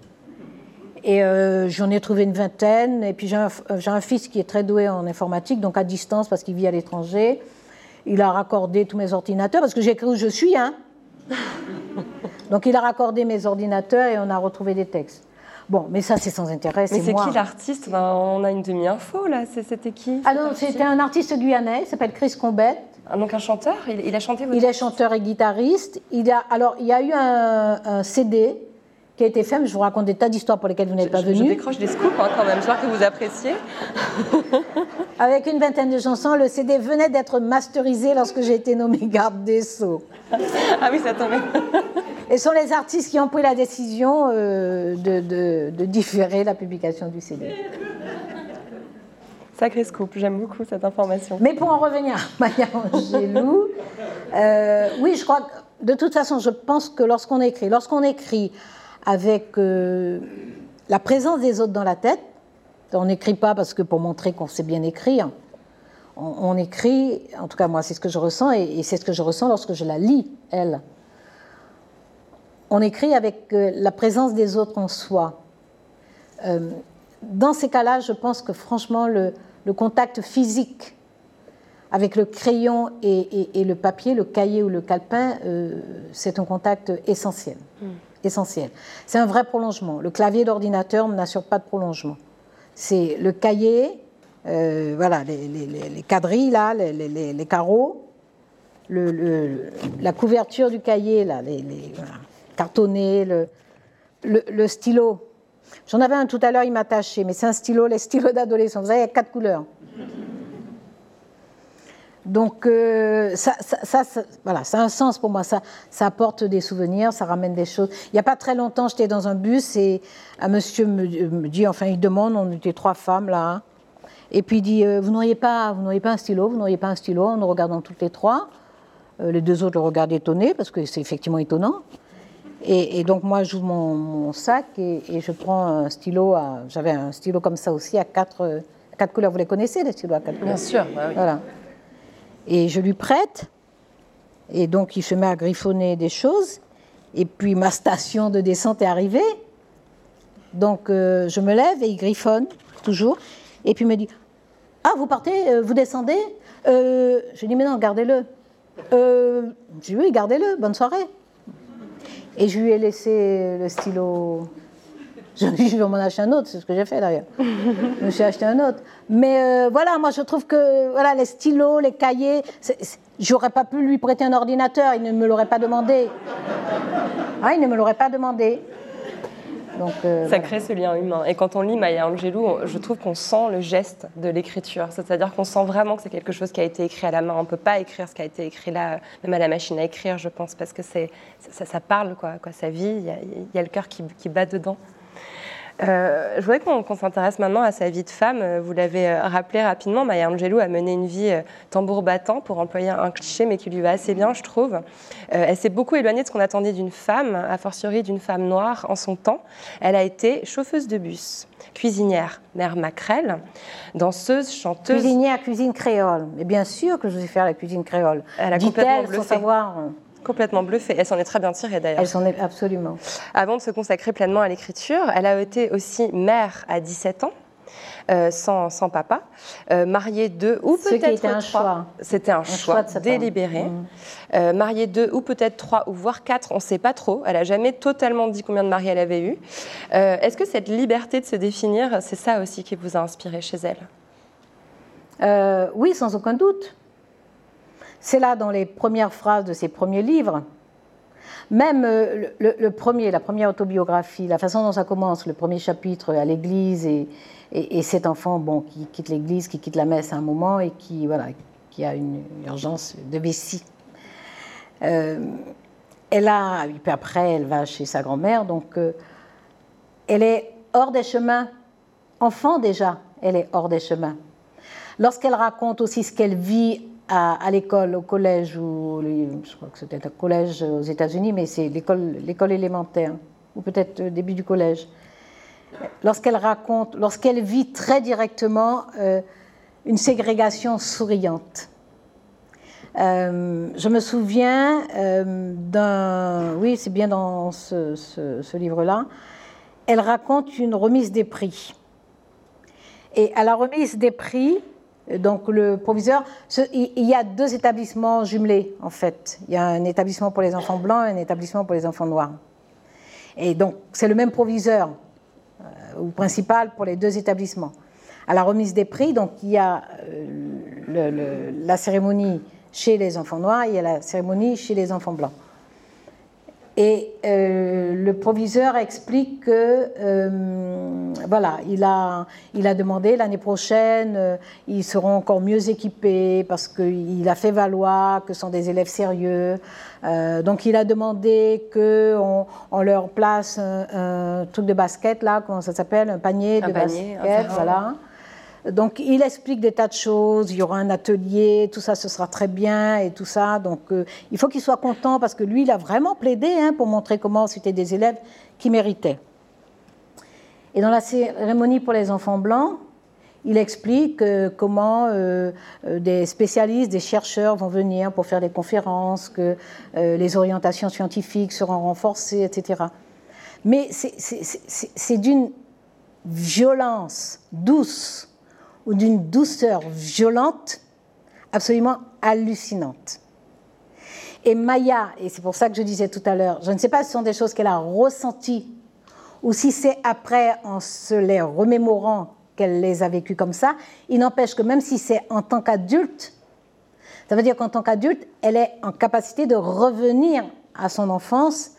Et euh, j'en ai trouvé une vingtaine. Et puis j'ai un, un, fils qui est très doué en informatique, donc à distance parce qu'il vit à l'étranger. Il a raccordé tous mes ordinateurs parce que j'écris où je suis, hein. Donc il a raccordé mes ordinateurs et on a retrouvé des textes. Bon, mais ça, c'est sans intérêt. Mais c'est qui l'artiste? Ben, On a une demi-info, là. C'était qui? Ah non, c'était un artiste guyanais, il s'appelle Chris Combet. Ah, donc un chanteur? Il, a chanté votre Il est chanteur et guitariste. Il a, alors, il y a eu un, CD qui a été fait, mais je vous raconte des tas d'histoires pour lesquelles vous n'êtes pas venu. Je décroche des scoops hein, quand même, j'espère que vous appréciez. Avec une vingtaine de chansons, le CD venait d'être masterisé lorsque j'ai été nommée garde des Sceaux. ah oui, ça tombait. Et ce sont les artistes qui ont pris la décision euh, de, différer la publication du CD. Sacré scoop, j'aime beaucoup cette information. Mais pour en revenir à Maya Angelou, euh, oui, je crois que de toute façon, je pense que lorsqu'on écrit, lorsqu'on écrit avec euh, la présence des autres dans la tête, on n'écrit pas parce que pour montrer qu'on sait bien écrire, on, écrit, en tout cas moi c'est ce que je ressens et c'est ce que je ressens lorsque je la lis, elle on écrit avec euh, la présence des autres en soi. Euh, dans ces cas-là, je pense que franchement, le, contact physique avec le crayon et, le papier, le cahier ou le calepin, c'est un contact essentiel. Hmm. Essentiel. C'est un vrai prolongement. Le clavier d'ordinateur n'assure pas de prolongement. C'est le cahier, voilà, les, quadrilles là, les, carreaux, la couverture du cahier là, les, cartonné, le, le, stylo. J'en avais un tout à l'heure, il m'a taché, mais c'est un stylo, les stylos d'adolescent. Vous savez, il y a quatre couleurs. Donc, euh, ça, ça, voilà, ça a un sens pour moi. Ça, ça apporte des souvenirs, ça ramène des choses. Il n'y a pas très longtemps, j'étais dans un bus et un monsieur me, dit, enfin, il demande, on était trois femmes là, hein. et puis il dit, euh, vous n'auriez pas, vous n'auriez pas un stylo, vous n'auriez pas un stylo, en nous regardant toutes les trois. Euh, les deux autres le regardent étonnés parce que c'est effectivement étonnant. Et, donc moi, j'ouvre mon, mon sac et, je prends un stylo. J'avais un stylo comme ça aussi à quatre, quatre couleurs. Vous les connaissez, les stylos à quatre couleurs? Bien sûr. Bah oui. Voilà. Et je lui prête. Et donc il se met à griffonner des choses. Et puis ma station de descente est arrivée. Donc euh, je me lève et il griffonne toujours. Et puis il me dit Ah, vous partez, euh, vous descendez? Euh, Je lui dis Mais non, gardez-le. je dis Oui, gardez-le, bonne soirée. Et je lui ai laissé le stylo. Je, je vais m'en acheter un autre, c'est ce que j'ai fait d'ailleurs. je me suis acheté un autre. Mais euh, voilà, moi je trouve que voilà, les stylos, les cahiers, j'aurais pas pu lui prêter un ordinateur, il ne me l'aurait pas demandé. Ah, il ne me l'aurait pas demandé. Euh, ça crée ce lien humain. Et quand on lit Maya Angelou, je trouve qu'on sent le geste de l'écriture. C'est-à-dire qu'on sent vraiment que c'est quelque chose qui a été écrit à la main. On ne peut pas écrire ce qui a été écrit là, même à la machine à écrire, je pense, parce que ça, ça, parle, quoi, quoi, sa vie, il y, a, le cœur qui, qui bat dedans. Euh, je voudrais qu'on s'intéresse maintenant à sa vie de femme. Euh, vous l'avez euh, rappelé rapidement, Maya Angelou a mené une vie tambour battant, pour employer un cliché, mais qui lui va assez bien, je trouve. elle s'est beaucoup éloignée de ce qu'on attendait d'une femme, a fortiori d'une femme noire en son temps. Elle a été chauffeuse de bus, cuisinière, mère maquerelle, danseuse, chanteuse. Cuisinière, cuisine créole. Mais bien sûr que je sais faire la cuisine créole. Elle a complètement sans savoir complètement bluffée. Elle s'en est très bien tirée d'ailleurs. Elle s'en est absolument. Avant de se consacrer pleinement à l'écriture, elle a été aussi mère à 17 ans. Euh, sans, sans, papa, euh, mariée deux ou peut-être un choix. C'était un, choix, délibéré. Mmh. Euh, mariée deux ou peut-être trois ou voire quatre, on ne sait pas trop. Elle n'a jamais totalement dit combien de maris elle avait eu. Est-ce que cette liberté de se définir, c'est ça aussi qui vous a inspiré chez elle? Oui, sans aucun doute. C'est là dans les premières phrases de ses premiers livres. Même euh, le, premier, la première autobiographie, la façon dont ça commence, le premier chapitre à l'église et, et, et cet enfant bon, qui quitte l'église, qui quitte la messe à un moment et qui, voilà, qui a une urgence de vessie. Euh, et puis après, elle va chez sa grand-mère, donc euh, elle est hors des chemins. Enfant déjà, elle est hors des chemins. Lorsqu'elle raconte aussi ce qu'elle vit à, l'école, au collège, ou je crois que c'était un collège aux États-Unis, mais c'est l'école, l'école élémentaire, ou peut-être le début du collège. Lorsqu'elle raconte, lorsqu'elle vit très directement euh, une ségrégation souriante. Euh, je me souviens euh, d'un, oui, c'est bien dans ce livre-là, elle raconte une remise des prix. Et à la remise des prix, donc le proviseur, il y a deux établissements jumelés en fait. Il y a un établissement pour les enfants blancs et un établissement pour les enfants noirs. Et donc c'est le même proviseur euh, ou principal pour les deux établissements. À la remise des prix, donc il y a euh, la cérémonie chez les enfants noirs et il y a la cérémonie chez les enfants blancs. Et euh, le proviseur explique que euh, voilà, il a, il a demandé l'année prochaine, euh, ils seront encore mieux équipés parce qu'il a fait valoir que ce sont des élèves sérieux. Euh, donc il a demandé qu'on on leur place un, un, truc de basket là, comment ça s'appelle, un panier un de panier, basket, voilà. Donc il explique des tas de choses, il y aura un atelier, tout ça ce sera très bien et tout ça. Donc euh, il faut qu'il soit content parce que lui il a vraiment plaidé hein, pour montrer comment c'était des élèves qui méritaient. Et dans la cérémonie pour les enfants blancs, il explique euh, comment euh, des spécialistes, des chercheurs vont venir pour faire des conférences, que les orientations scientifiques seront renforcées, etc. Mais c'est d'une violence douce ou d'une douceur violente absolument hallucinante. Et Maya, et c'est pour ça que je disais tout à l'heure, je ne sais pas si ce sont des choses qu'elle a ressenties ou si c'est après, en se les remémorant, qu'elle les a vécues comme ça, il n'empêche que même si c'est en tant qu'adulte, ça veut dire qu'en tant qu'adulte, elle est en capacité de revenir à son enfance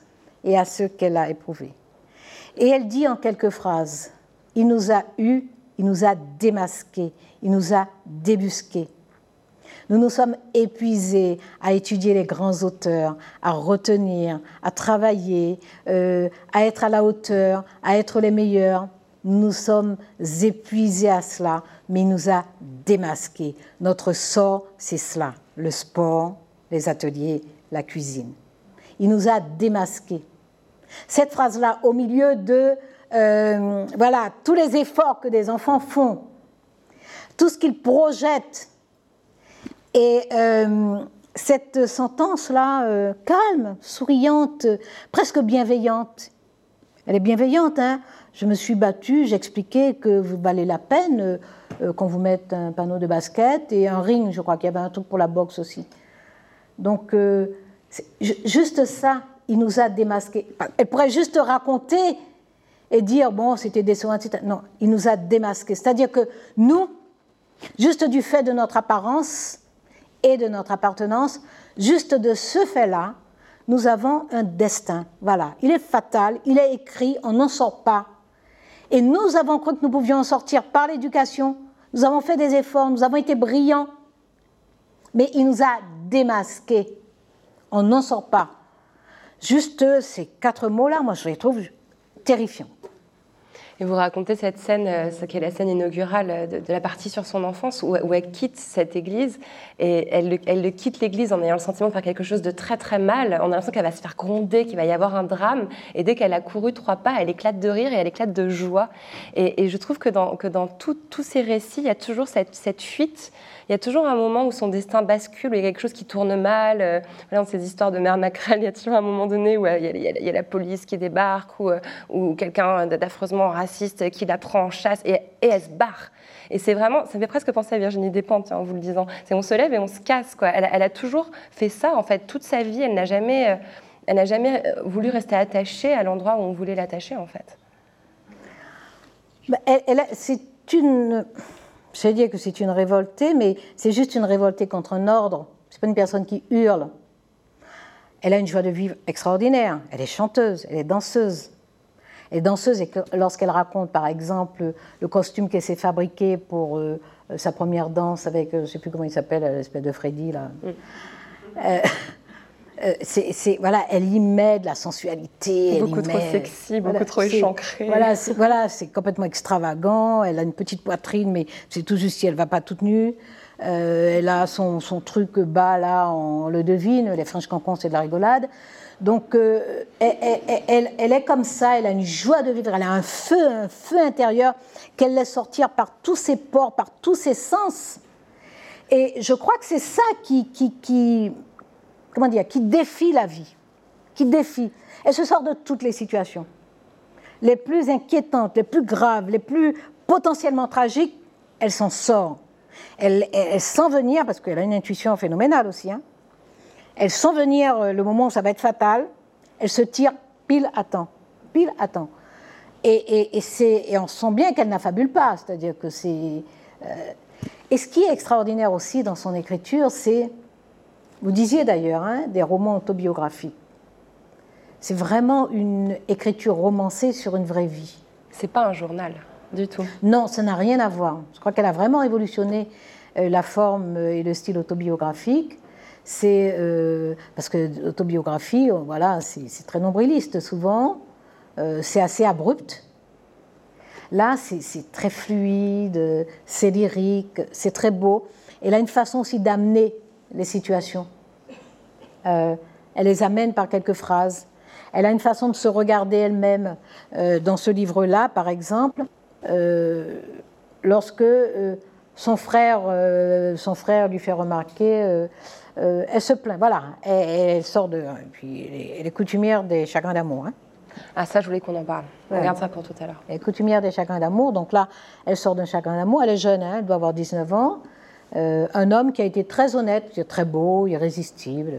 et à ce qu'elle a éprouvé. Et elle dit en quelques phrases, il nous a eus il nous a démasqués, il nous a débusqués. Nous nous sommes épuisés à étudier les grands auteurs, à retenir, à travailler, euh, à être à la hauteur, à être les meilleurs. Nous nous sommes épuisés à cela, mais il nous a démasqués. Notre sort, c'est cela, le sport, les ateliers, la cuisine. Il nous a démasqués. Cette phrase-là, au milieu de euh, voilà, tous les efforts que des enfants font, tout ce qu'ils projettent. Et euh, cette sentence-là, euh, calme, souriante, presque bienveillante, elle est bienveillante. Hein je me suis battue, j'expliquais que vous valez la peine qu'on vous mette un panneau de basket et un ring, je crois qu'il y avait un truc pour la boxe aussi. Donc, juste ça, il nous a démasqués. Elle pourrait juste raconter et dire, bon, c'était décevant, etc. Non, il nous a démasqués. C'est-à-dire que nous, juste du fait de notre apparence et de notre appartenance, juste de ce fait-là, nous avons un destin. Voilà, il est fatal, il est écrit, on n'en sort pas. Et nous avons cru que nous pouvions en sortir par l'éducation. Nous avons fait des efforts, nous avons été brillants. Mais il nous a démasqués. On n'en sort pas. Juste ces quatre mots-là, moi je les trouve terrifiants. Et vous racontez cette scène, euh, ce qui est la scène inaugurale de, de, la partie sur son enfance, où, elle quitte cette église et elle, elle quitte l'église en ayant le sentiment de faire quelque chose de très très mal. On a l'impression qu'elle va se faire gronder, qu'il va y avoir un drame. Et dès qu'elle a couru trois pas, elle éclate de rire et elle éclate de joie. Et, je trouve que dans, tous ces récits, il y a toujours cette fuite il y a toujours un moment où son destin bascule, où il y a quelque chose qui tourne mal. Euh, dans ces histoires de mère Macrel, il y a toujours un moment donné où euh, il, y a, la police qui débarque ou, euh, ou quelqu'un d'affreusement raciste qui la prend en chasse et, et elle se barre. Et c'est vraiment, ça fait presque penser à Virginie Despentes, en vous le disant. C'est on se lève et on se casse, quoi. Elle, a toujours fait ça, en fait, toute sa vie. Elle n'a jamais, jamais voulu rester attachée à l'endroit où on voulait l'attacher, en fait. Bah, elle c'est une je vais dire que c'est une révoltée, mais c'est juste une révoltée contre un ordre. C'est pas une personne qui hurle. elle a une joie de vivre extraordinaire. Elle est chanteuse, elle est danseuse. Elle est danseuse et lorsqu'elle raconte, par exemple, le costume qu'elle s'est fabriqué pour euh, sa première danse avec, euh, je ne sais plus comment il s'appelle, l'espèce de Freddy, là. Mm. C'est, voilà, elle y met de la sensualité. Beaucoup trop sexy, beaucoup trop échancré. Voilà, c'est, voilà, c'est complètement extravagant. Elle a une petite poitrine, mais c'est tout juste si elle ne va pas toute nue. Euh, elle a son, son, truc bas, là, on le devine. Les French Cancons, c'est de la rigolade. Donc, euh, elle, elle, est comme ça, elle a une joie de vivre, elle a un feu, un feu intérieur qu'elle laisse sortir par tous ses pores, par tous ses sens. Et je crois que c'est ça qui, qui, qui, comment dire, qui défie la vie, qui défie. Elle se sort de toutes les situations. Les plus inquiétantes, les plus graves, les plus potentiellement tragiques, elle s'en sort. Elle, sent venir, parce qu'elle a une intuition phénoménale aussi, hein, elle sent venir euh, le moment où ça va être fatal, elle se tire pile à temps, pile à temps. Et, et, on sent bien qu'elle n'affabule pas, c'est-à-dire que c'est... Euh, et ce qui est extraordinaire aussi dans son écriture, c'est, vous disiez d'ailleurs, hein, des romans autobiographiques. C'est vraiment une écriture romancée sur une vraie vie. C'est pas un journal. Du tout. Non, ça n'a rien à voir. Je crois qu'elle a vraiment évolutionné euh, la forme et le style autobiographique. C'est euh, parce que l'autobiographie, euh, voilà, c'est très nombriliste souvent. c'est assez abrupt. Là, c'est très fluide, c'est lyrique, c'est très beau. Elle a une façon aussi d'amener les situations. elle les amène par quelques phrases. Elle a une façon de se regarder elle-même dans ce livre-là, par exemple. Euh, lorsque euh, son frère, euh, son frère lui fait remarquer, elle se plaint. Voilà, elle, sort de. puis elle est, coutumière des chagrins d'amour. Hein. Ah, ça, je voulais qu'on en parle. On garde ça pour tout à l'heure. Elle est coutumière des chagrins d'amour. Donc là, elle sort d'un chagrin d'amour. Elle est jeune, hein, elle doit avoir 19 ans. Un homme qui a été très honnête, très beau, irrésistible,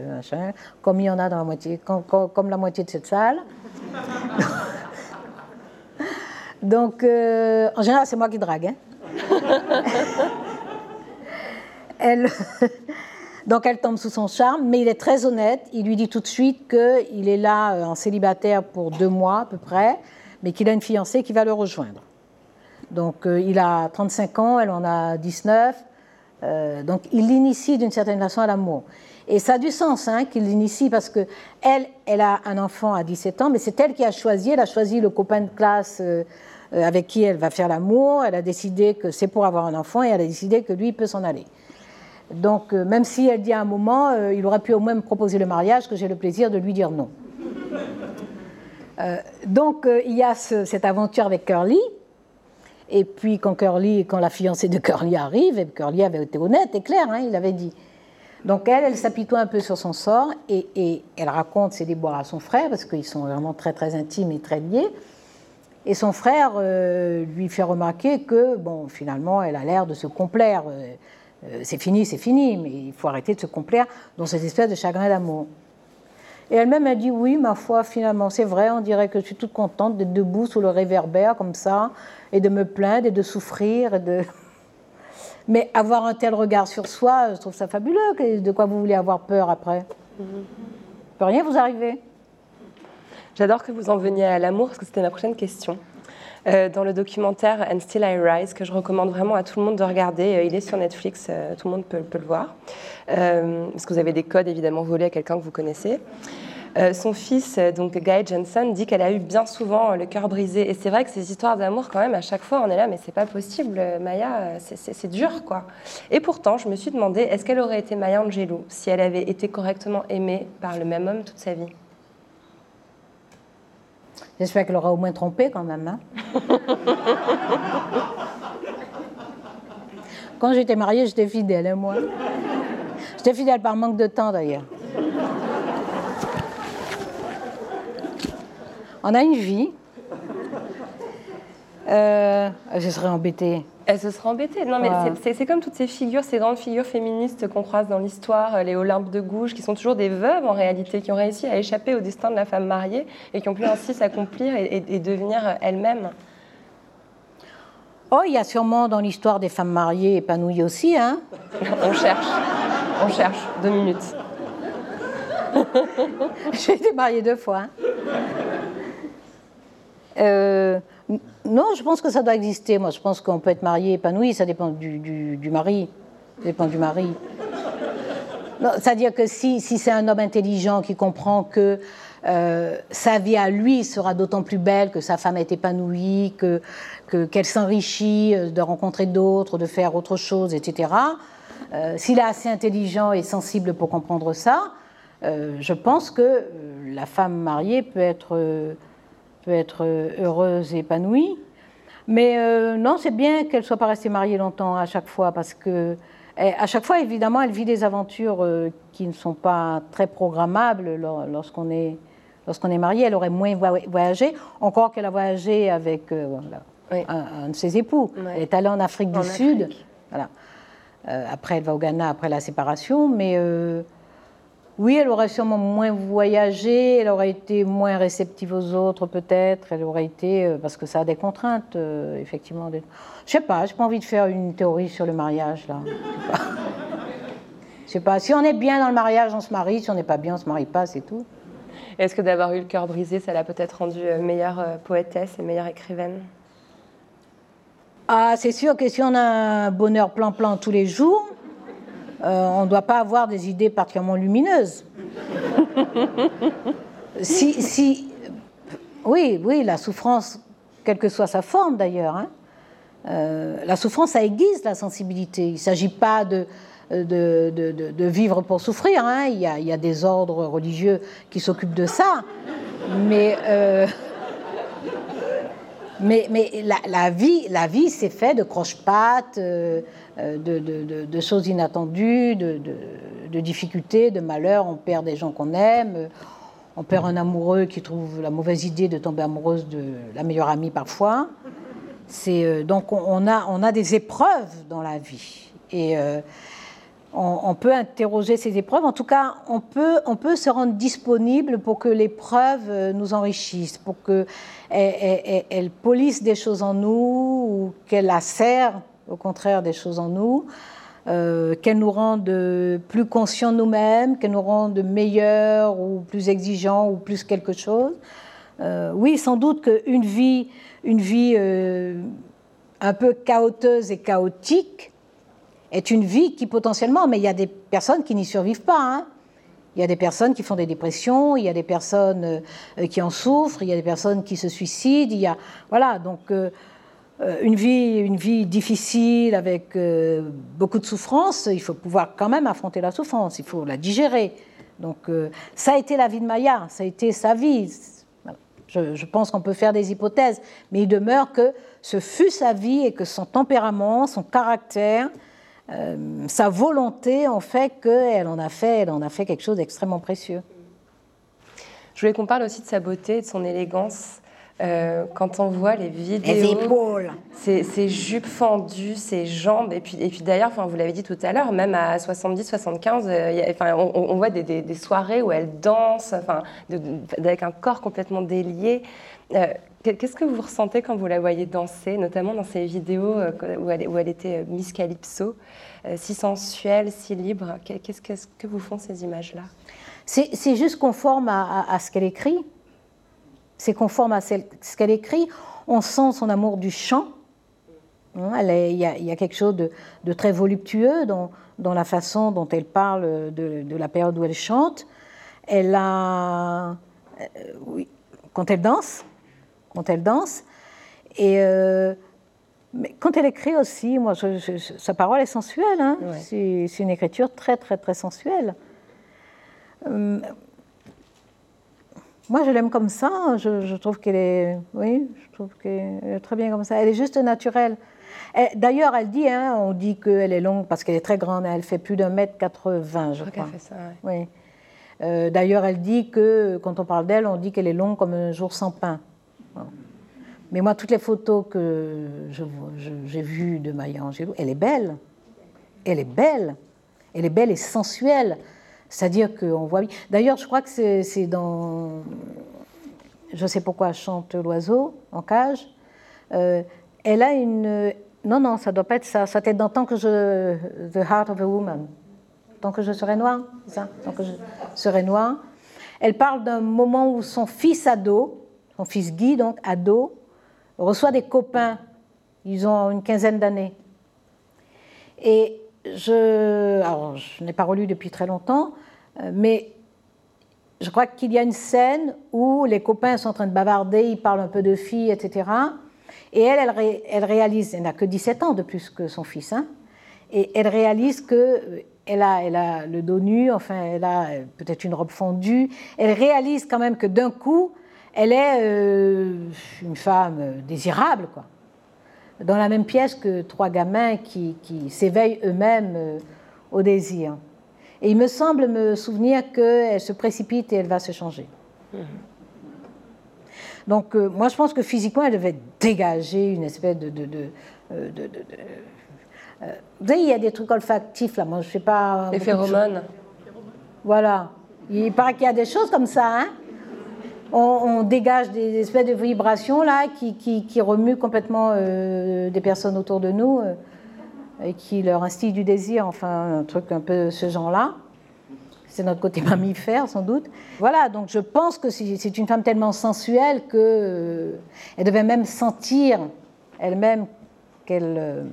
comme il y en a dans la moitié, comme la moitié de cette salle. Donc, euh, en général, c'est moi qui drague. Hein. elle, donc, elle tombe sous son charme, mais il est très honnête. Il lui dit tout de suite qu'il est là euh, en célibataire pour deux mois à peu près, mais qu'il a une fiancée qui va le rejoindre. Donc, euh, il a 35 ans, elle en a 19. Donc, il l'initie d'une certaine façon à l'amour. Et ça a du sens hein, qu'il l'initie parce que elle, elle a un enfant à 17 ans, mais c'est elle qui a choisi. Elle a choisi le copain de classe euh, avec qui elle va faire l'amour. Elle a décidé que c'est pour avoir un enfant et elle a décidé que lui peut s'en aller. Donc, euh, même si elle dit à un moment, euh, il aurait pu au moins me proposer le mariage, que j'ai le plaisir de lui dire non. donc, il y a cette aventure avec Curly. Et puis, quand Curly, quand la fiancée de Curly arrive, et Curly avait été honnête et clair, hein, il avait dit. Donc, elle, elle s'apitoie un peu sur son sort et, elle raconte ses déboires à son frère, parce qu'ils sont vraiment très, très intimes et très liés. Et son frère euh, lui fait remarquer que, bon, finalement, elle a l'air de se complaire. Euh, euh, c'est fini, c'est fini, mais il faut arrêter de se complaire dans cette espèce de chagrin d'amour. Et elle-même a dit oui, ma foi, finalement, c'est vrai, on dirait que je suis toute contente d'être debout sous le réverbère comme ça, et de me plaindre et de souffrir. Et de... Mais avoir un tel regard sur soi, je trouve ça fabuleux. De quoi vous voulez avoir peur après ne peut rien vous arriver. J'adore que vous en veniez à l'amour, parce que c'était ma prochaine question. Euh, dans le documentaire And Still I Rise, que je recommande vraiment à tout le monde de regarder. Euh, il est sur Netflix, euh, tout le monde peut, le voir. parce que vous avez des codes évidemment volés à quelqu'un que vous connaissez. son fils, donc Guy Jensen, dit qu'elle a eu bien souvent le cœur brisé. Et c'est vrai que ces histoires d'amour, quand même, à chaque fois, on est là, mais c'est pas possible, Maya, c'est dur, quoi. Et pourtant, je me suis demandé, est-ce qu'elle aurait été Maya Angelou si elle avait été correctement aimée par le même homme toute sa vie? J'espère qu'elle aura au moins trompé quand même. Hein. quand j'étais mariée, j'étais fidèle, hein, moi. J'étais fidèle par manque de temps d'ailleurs. On a une vie. Euh, je serais embêtée. Elle se serait embêtée. Non, mais c'est comme toutes ces figures, ces grandes figures féministes qu'on croise dans l'histoire, euh, les Olympe de Gouges, qui sont toujours des veuves en réalité, qui ont réussi à échapper au destin de la femme mariée et qui ont pu ainsi s'accomplir et, devenir elles-mêmes. Oh, il y a sûrement dans l'histoire des femmes mariées épanouies aussi, hein On cherche, on cherche, deux minutes. J'ai été mariée deux fois. hein. Euh, non, je pense que ça doit exister. Moi, je pense qu'on peut être marié, épanoui, ça dépend du, mari. Ça dépend du mari. C'est-à-dire que si, si c'est un homme intelligent qui comprend que euh, sa vie à lui sera d'autant plus belle que sa femme est épanouie, que que- qu'elle s'enrichit euh, de rencontrer d'autres, de faire autre chose, etc. euh, S'il est assez intelligent et sensible pour comprendre ça, je pense que la femme mariée peut être, peut être euh, heureuse et épanouie. Mais euh, non, c'est bien qu'elle ne soit pas restée mariée longtemps à chaque fois, parce que eh, à chaque fois, évidemment, elle vit des aventures euh, qui ne sont pas très programmables lor- lorsqu'on est, lorsqu'on est marié. Elle aurait moins voy- voyagé, encore qu'elle a voyagé avec euh, Oui. un, un de ses époux. Elle est allée en Afrique En du Sud. Voilà. Euh, après, elle va au Ghana après la séparation, mais euh, oui, elle aurait sûrement moins voyagé, elle aurait été moins réceptive aux autres, peut-être. Elle aurait été, euh, parce que ça a des contraintes, euh, effectivement. des- Je sais pas, j'ai pas envie de faire une théorie sur le mariage, là. Je sais pas. Je sais pas. Si on est bien dans le mariage, on se marie. Si on n'est pas bien, on se marie pas, c'est tout. Est-ce que d'avoir eu le cœur brisé, ça l'a peut-être rendue euh, meilleure poétesse et meilleure écrivaine? Ah, c'est sûr que si on a un bonheur plan-plan tous les jours, on ne doit pas avoir des idées particulièrement lumineuses. si, si, oui, oui, la souffrance, quelle que soit sa forme d'ailleurs, hein, euh, la souffrance, ça aiguise la sensibilité. Il ne s'agit pas de, de, de- vivre pour souffrir. hein. Il, y a, il y a des ordres religieux qui s'occupent de ça. Mais, euh, mais, mais la, la vie, la vie c'est fait de croche-pattes, euh, euh, de, de- choses inattendues, de, difficultés, de malheurs. On perd des gens qu'on aime. euh, On perd un amoureux qui trouve la mauvaise idée de tomber amoureuse de la meilleure amie parfois. C'est euh, donc on, a des épreuves dans la vie et euh, on, peut interroger ces épreuves. En tout cas, on peut se rendre disponible pour que l'épreuve euh, nous enrichisse, pour que elle, polisse des choses en nous ou qu'elle acère au contraire des choses en nous. euh, qu'elle nous rende plus conscients nous-mêmes, qu'elle nous rende meilleurs ou plus exigeants ou plus quelque chose. Euh, oui, sans doute qu'une vie, une vie euh, un peu chaoteuse et chaotique est une vie qui potentiellement, mais il y a des personnes qui n'y survivent pas. hein. Il y a des personnes qui font des dépressions, il y a des personnes qui en souffrent, il y a des personnes qui se suicident. Il y a, voilà, donc une vie, une vie difficile avec euh, beaucoup de souffrance, il faut pouvoir quand même affronter la souffrance, il faut la digérer. Donc euh, ça a été la vie de Maya, ça a été sa vie. Je, pense qu'on peut faire des hypothèses, mais il demeure que ce fut sa vie et que son tempérament, son caractère, euh, sa volonté ont fait qu'elle en fait, elle en a fait quelque chose d'extrêmement précieux. Je voulais qu'on parle aussi de sa beauté de son élégance. Euh, quand on voit les vidéos, Les épaules. ses, ses jupes fendues, ses jambes, et puis, et puis d'ailleurs, enfin, vous l'avez dit tout à l'heure, même à 70, 75, euh, a- enfin, on, on voit des, des- des soirées où elle danse, enfin, de- avec un corps complètement délié. Euh, Qu'est-ce que vous ressentez quand vous la voyez danser, notamment dans ces vidéos euh, où elle, où elle était Miss Calypso, si sensuelle, si libre? Qu'est-ce que, vous font ces images-là? C'est c'est juste conforme à, à- à ce qu'elle écrit. C'est conforme à ce qu'elle écrit. On sent son amour du chant. Hein, Il y, a- il y a quelque chose de, de très voluptueux dans, dans la façon dont elle parle de, de la période où elle chante. Elle a, euh, oui, quand elle danse, quand elle danse, et euh, mais quand elle écrit aussi, moi, je- je- je- sa parole est sensuelle. hein. Ouais. C'est c'est une écriture très, très, très sensuelle. Euh, moi, je l'aime comme ça. Je, je trouve qu'elle est, oui, je trouve qu'elle est très bien comme ça. Elle est juste naturelle. Elle- D'ailleurs, elle dit, hein, on dit qu'elle est longue parce qu'elle est très grande. Elle fait plus d'un mètre 80, je Je crois fait ça, ouais. Oui. Euh, D'ailleurs, elle dit que quand on parle d'elle, on dit qu'elle est longue comme un jour sans pain. Bon. Mais moi, toutes les photos que j'ai vues de Maya Angelou, elle est belle. Elle est belle. Elle est belle et sensuelle. C'est-à-dire qu'on voit. D'ailleurs, je crois que c'est c'est dans. Je sais pourquoi chante l'oiseau en cage. Euh, elle a une. Non, non, ça doit pas être ça. Ça doit être dans tant que je. The Heart of a Woman. tant que je serai noire, c'est ça? Tant que je serai noire. Elle parle d'un moment où son fils ado, son fils Guy, donc ado, reçoit des copains. Ils ont une quinzaine d'années. Et je, je n'ai pas relu depuis très longtemps, euh, mais je crois qu'il y a une scène où les copains sont en train de bavarder, ils parlent un peu de filles, etc. Et elle, elle, réalise, elle n'a que 17 ans de plus que son fils, hein, et elle réalise que euh, elle a, elle a le dos nu, enfin, elle a euh, peut-être une robe fondue. Elle réalise quand même que d'un coup, elle est une femme désirable, quoi dans la même pièce que trois gamins qui, s'éveillent eux-mêmes euh, au désir. Et il me semble me souvenir qu'elle se précipite et elle va se changer. Mm-hmm. Donc, euh, moi, je pense que physiquement, elle devait dégager une espèce de. de, de, euh, vous savez, il y a des trucs olfactifs, là. Moi, je ne sais pas. Les phéromones. Voilà. Il paraît qu'il y a des choses comme ça, hein on, dégage des espèces de vibrations là qui, remuent complètement euh, des personnes autour de nous euh, et qui leur instillent du désir, enfin un truc un peu ce genre-là. C'est notre côté mammifère sans doute. Voilà, donc je pense que c'est une femme tellement sensuelle qu'elle euh, devait même sentir elle-même qu'elle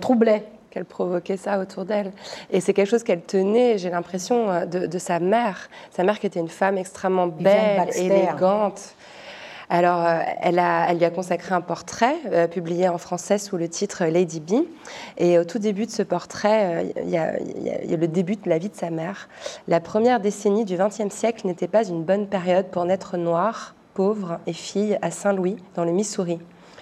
troublait qu'elle provoquait ça autour d'elle. Et c'est quelque chose qu'elle tenait, j'ai l'impression, euh, de, sa mère. Sa mère qui était une femme extrêmement belle, élégante. Alors, euh, elle, a, elle, lui a consacré un portrait euh, publié en français sous le titre Lady B. Et au tout début de ce portrait, il y, a, le début de la vie de sa mère. La première décennie du XXe siècle n'était pas une bonne période pour naître noire, pauvre et fille à Saint-Louis, dans le Missouri.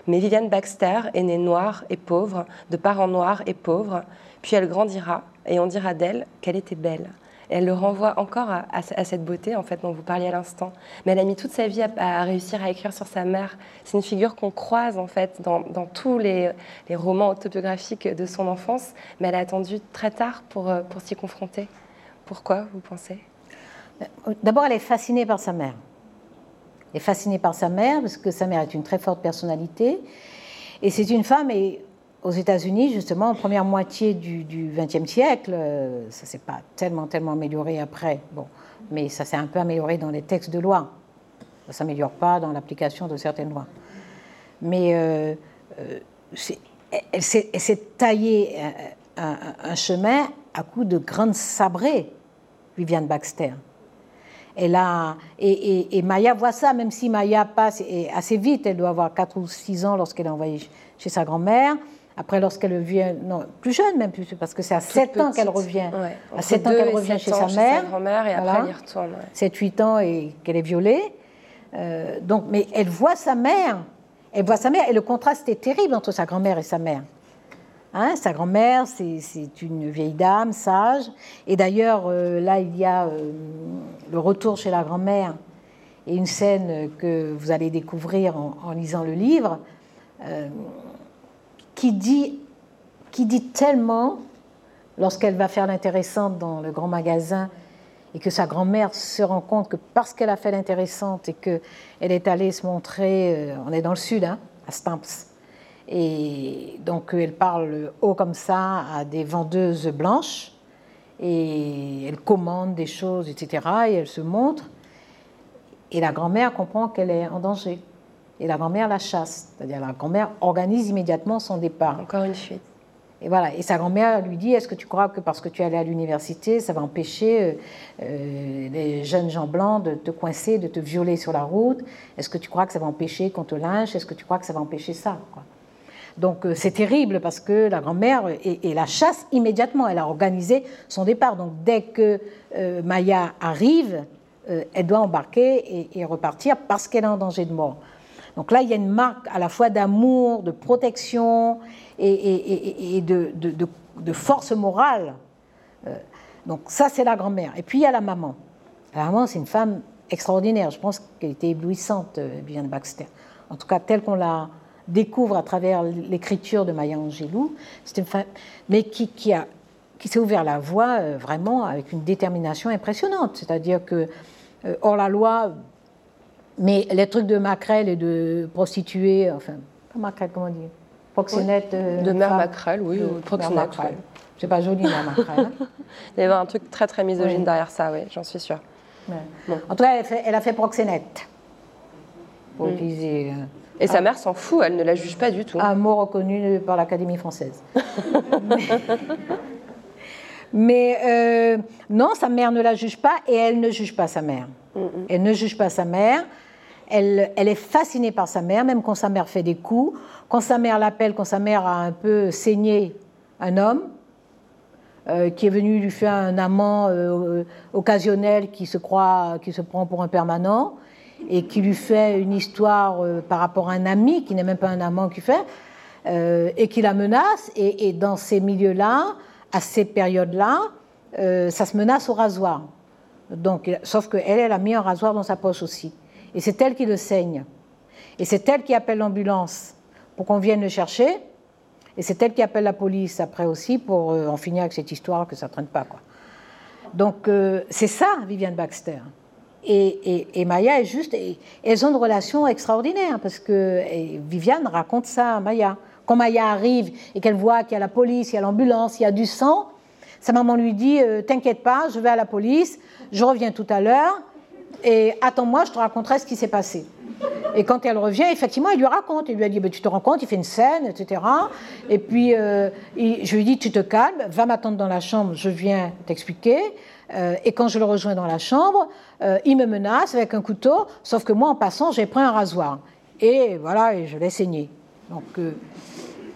Mais Viviane Baxter est née noire et pauvre, de parents noirs et pauvres. Puis elle grandira et on dira d'elle qu'elle était belle. elle le renvoie encore à, cette beauté en fait dont vous parliez à l'instant. Mais elle a mis toute sa vie à, réussir à écrire sur sa mère. C'est une figure qu'on croise en fait dans, tous les, romans autobiographiques de son enfance, mais elle a attendu très tard pour, euh, pour s'y confronter. Pourquoi, vous pensez? D'abord, elle est fascinée par sa mère est fascinée par sa mère, parce que sa mère est une très forte personnalité. Et c'est une femme, et aux États-Unis, justement, en première moitié du XXe siècle, euh, ça s'est pas tellement, tellement amélioré après, bon, mais ça s'est un peu amélioré dans les textes de loi. Ça ne s'améliore pas dans l'application de certaines lois. Mais euh, euh, elle s'est taillée un, chemin à coups de grandes sabrées, Viviane Baxter et, Maya voit ça, même si Maya passe assez vite, elle doit avoir 4 ou 6 ans lorsqu'elle est envoyée chez sa grand-mère. Après, lorsqu'elle vient, non, plus jeune même, parce que c'est à 7 ans qu'elle revient. À 7 ans qu'elle revient chez sa mère. grand-mère et après elle y retourne. 7-8 ans et qu'elle est violée. Euh, donc, mais elle voit sa mère. Elle voit sa mère et le contraste est terrible entre sa grand-mère et sa mère. Hein, sa grand-mère, c'est une vieille dame sage. Et d'ailleurs, euh, là, il y a euh, le retour chez la grand-mère et une scène que vous allez découvrir en, lisant le livre, euh, qui, dit, qui dit tellement, lorsqu'elle va faire l'intéressante dans le grand magasin, et que sa grand-mère se rend compte que parce qu'elle a fait l'intéressante et qu'elle est allée se montrer, on est dans le sud, hein, à Stamps, et donc elle parle haut comme ça à des vendeuses blanches et elle commande des choses, etc. Et elle se montre. Et la grand-mère comprend qu'elle est en danger. Et la grand-mère la chasse. C'est-à-dire la grand-mère organise immédiatement son départ. Encore une fuite. Et voilà. Et sa grand-mère lui dit Est-ce que tu crois que parce que tu es allé à l'université, ça va empêcher euh, euh, les jeunes gens blancs de te coincer, de te violer sur la route? Est-ce que tu crois que ça va empêcher qu'on te lynche? Est-ce que tu crois que ça va empêcher ça donc euh, c'est terrible parce que la grand-mère et, la chasse immédiatement. Elle a organisé son départ. Donc dès que euh, Maya arrive, euh, elle doit embarquer et, repartir parce qu'elle est en danger de mort. Donc là, il y a une marque à la fois d'amour, de protection et, de, force morale. donc ça, c'est la grand-mère. Et puis il y a la maman. La maman, c'est une femme extraordinaire. Je pense qu'elle était éblouissante, Viviane Baxter. En tout cas, telle qu'on l'a découvre à travers l'écriture de Maya Angelou, mais qui, a, qui s'est ouvert la voie euh, vraiment avec une détermination impressionnante. C'est-à-dire que, euh, hors la loi, mais les trucs de maquerelle et de prostituées, enfin, pas maquerelle, comment dire proxénète oui. de mère Macrel, oui, ou proxénète. C'est pas joli, mère Macrel. Il y avait un truc très très misogyne derrière ça, oui, j'en suis sûre. En tout cas, elle, fait, elle, a fait proxénète. Pour mm. utiliser. Euh, et sa mère s'en fout, elle ne la juge pas du tout. Un mot reconnu par l'Académie française. Mais euh, non, sa mère ne la juge pas et elle ne juge pas sa mère. Elle ne juge pas sa mère. Elle, elle, est fascinée par sa mère, même quand sa mère fait des coups. Quand sa mère l'appelle, quand sa mère a un peu saigné un homme, euh, qui est venu lui faire un amant euh, occasionnel qui se croit, qui se prend pour un permanent, et qui lui fait une histoire par rapport à un ami qui n'est même pas un amant qui fait, et qui la menace. Et, dans ces milieux-là, à ces périodes-là, euh, ça se menace au rasoir. Donc, sauf qu'elle, elle a mis un rasoir dans sa poche aussi. Et c'est elle qui le saigne. Et c'est elle qui appelle l'ambulance pour qu'on vienne le chercher. Et c'est elle qui appelle la police après aussi pour euh, en finir avec cette histoire que ça ne traîne pas. Quoi. Donc, euh, c'est ça, Viviane Baxter. Et, Maya est juste. elles ont une relation extraordinaire parce que Viviane raconte ça à Maya. Quand Maya arrive et qu'elle voit qu'il y a la police, il y a l'ambulance, il y a du sang, sa maman lui dit euh, T'inquiète pas, je vais à la police, je reviens tout à l'heure, et attends-moi, je te raconterai ce qui s'est passé. Et quand elle revient, effectivement, il lui raconte. Il lui a dit, bah, tu te rends compte, il fait une scène, etc. Et puis, euh, je lui dis, tu te calmes, va m'attendre dans la chambre, je viens t'expliquer. Euh, et quand je le rejoins dans la chambre, il me menace avec un couteau, sauf que moi, en passant, j'ai pris un rasoir. Et voilà, et je l'ai saigné. Donc,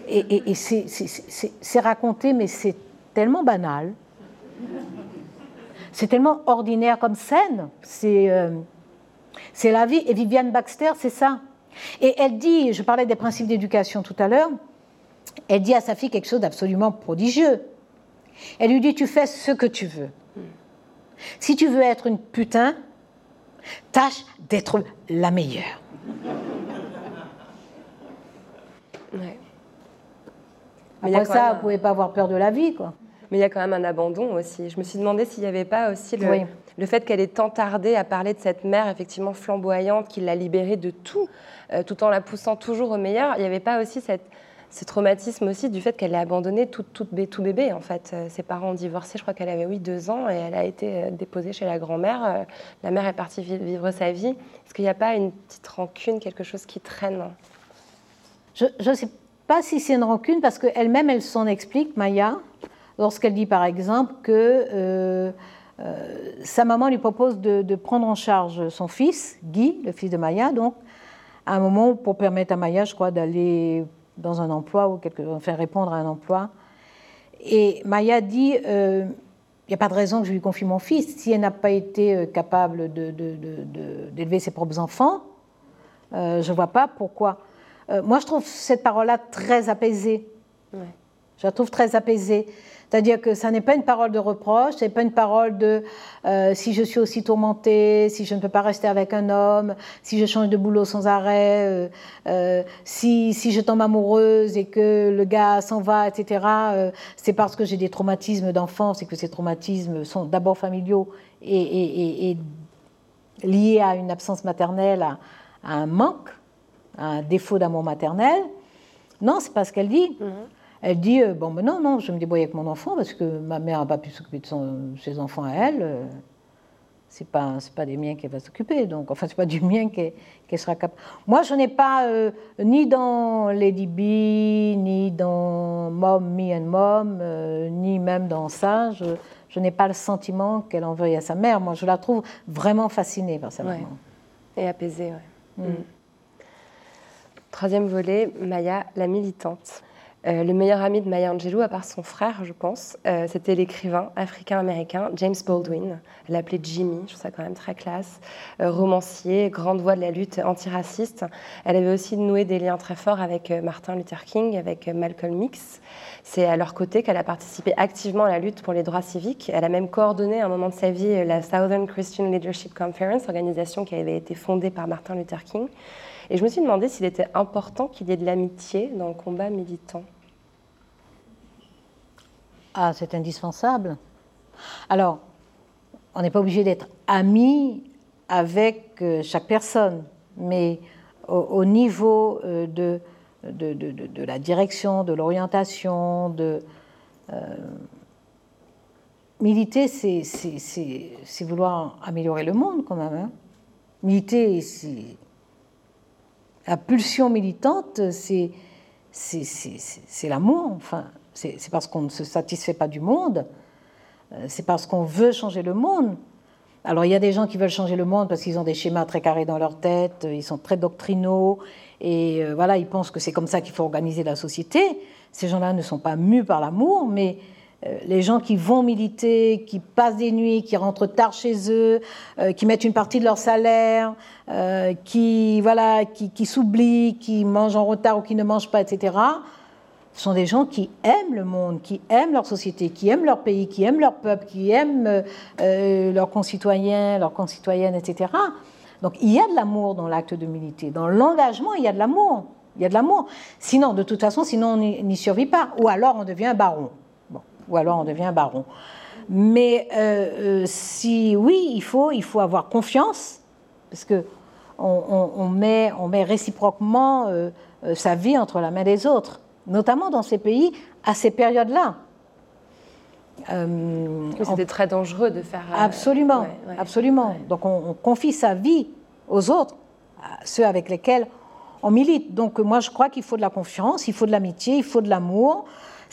et, c'est raconté, mais c'est tellement banal. C'est tellement ordinaire comme scène. Euh, c'est la vie. Et Viviane Baxter, c'est ça. Et elle dit, je parlais des principes d'éducation tout à l'heure, elle dit à sa fille quelque chose d'absolument prodigieux. Elle lui dit, tu fais ce que tu veux. Si tu veux être une putain, tâche d'être la meilleure. Ouais. Après ça, vous ne pouvez pas avoir peur de la vie, quoi. Mais il y a quand même un abandon aussi. Je me suis demandé s'il n'y avait pas aussi le, le fait qu'elle ait tant tardé à parler de cette mère effectivement flamboyante qui l'a libérée de tout, euh, tout en la poussant toujours au meilleur. Il n'y avait pas aussi cette, ce traumatisme aussi du fait qu'elle ait abandonné tout, tout, tout, bébé en fait. Euh, ses parents ont divorcé, je crois qu'elle avait oui deux ans et elle a été euh, déposée chez la grand-mère. La mère est partie vivre sa vie. Est-ce qu'il n'y a pas une petite rancune, quelque chose qui traîne? Je ne sais pas si c'est une rancune, parce qu'elle-même, elle, s'en explique, Maya, lorsqu'elle dit par exemple que euh, euh, sa maman lui propose de, prendre en charge son fils, Guy, le fils de Maya, donc, à un moment pour permettre à Maya, je crois, d'aller dans un emploi ou quelque, enfin répondre à un emploi. Et Maya dit il euh, n'y a pas de raison que je lui confie mon fils. Si elle n'a pas été capable d'élever ses propres enfants, je ne vois pas pourquoi. Euh, moi, je trouve cette parole-là très apaisée. Je la trouve très apaisée. C'est-à-dire que ça n'est pas une parole de reproche, ce n'est pas une parole de euh, si je suis aussi tourmentée, si je ne peux pas rester avec un homme, si je change de boulot sans arrêt, euh, si, si, je tombe amoureuse et que le gars s'en va, etc. c'est parce que j'ai des traumatismes d'enfance et que ces traumatismes sont d'abord familiaux et, liés à une absence maternelle, à un manque un défaut d'amour maternel. Non, c'est pas ce qu'elle dit. Mhm. Elle dit euh, bon, ben non, non, je me débrouille avec mon enfant parce que ma mère n'a pas pu s'occuper de ses enfants à elle. Euh, c'est pas c'est pas des miens qu'elle va s'occuper. Donc, enfin, c'est pas du mien qu'elle sera capable. Moi, je n'ai pas euh, ni dans Lady B, ni dans Mom, Me and Mom, ni même dans ça. Je, n'ai pas le sentiment qu'elle en veuille à sa mère. Moi, je la trouve vraiment fascinée par sa maman. Et apaisée, oui. Mm. Troisième volet, Maya, la militante. Euh, le meilleur ami de Maya Angelou, à part son frère, je pense, euh, c'était l'écrivain africain-américain James Baldwin. Elle l'appelait Jimmy, je trouve ça quand même très classe. Euh, romancier, grande voix de la lutte antiraciste. Elle avait aussi noué des liens très forts avec Martin Luther King, avec Malcolm X. C'est à leur côté qu'elle a participé activement à la lutte pour les droits civiques. Elle a même coordonné à un moment de sa vie la Southern Christian Leadership Conference, organisation qui avait été fondée par Martin Luther King. Et je me suis demandé s'il était important qu'il y ait de l'amitié dans le combat militant. Ah, c'est indispensable. Alors, on n'est pas obligé d'être ami avec euh, chaque personne, mais au, niveau euh, de de, de, la direction, de l'orientation, de... Euh, militer, c'est vouloir améliorer le monde quand même. Hein. Militer, c'est... La pulsion militante, c'est l'amour, enfin. C'est parce qu'on ne se satisfait pas du monde, euh, c'est parce qu'on veut changer le monde. Alors il y a des gens qui veulent changer le monde parce qu'ils ont des schémas très carrés dans leur tête, ils sont très doctrinaux, et euh, voilà, ils pensent que c'est comme ça qu'il faut organiser la société. Ces gens-là ne sont pas mus par l'amour, mais euh, les gens qui vont militer, qui passent des nuits, qui rentrent tard chez eux, qui mettent une partie de leur salaire, qui voilà, qui, qui s'oublient, qui mangent en retard ou qui ne mangent pas, etc. Ce sont des gens qui aiment le monde, qui aiment leur société, qui aiment leur pays, qui aiment leur peuple, qui aiment leurs concitoyens, leurs concitoyennes, etc. Donc il y a de l'amour dans l'acte de militer. Dans l'engagement, il y a de l'amour. Il y a de l'amour. Sinon, de toute façon, sinon on n'y survit pas. Ou alors on devient baron ou alors on devient baron. Mais euh, euh, si oui, il faut, il faut avoir confiance, parce que on, met, on met réciproquement euh, sa vie entre la main des autres, notamment dans ces pays à ces périodes-là. C'était très dangereux de faire. Absolument, absolument. Donc on, confie sa vie aux autres, à ceux avec lesquels on milite. Donc moi je crois qu'il faut de la confiance, il faut de l'amitié, il faut de l'amour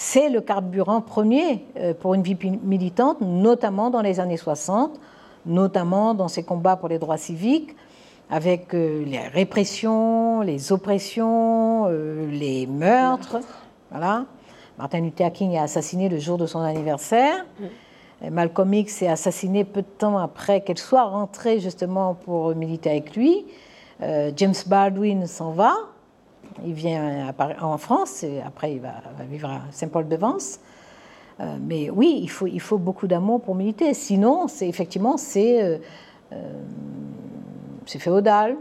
c'est le carburant premier euh, pour une vie militante, notamment dans les années 60, notamment dans ces combats pour les droits civiques, avec euh, les répressions, les oppressions, euh, les meurtres. Voilà. Martin Luther King est assassiné le jour de son anniversaire. Malcolm X est assassiné peu de temps après qu'elle soit rentrée justement pour militer avec lui. James Baldwin s'en va. Il vient en France et après il va, vivre à Saint-Paul-de-Vence. Euh, mais oui, il faut, il faut beaucoup d'amour pour militer. Sinon, c'est effectivement c'est euh, euh, c'est féodal,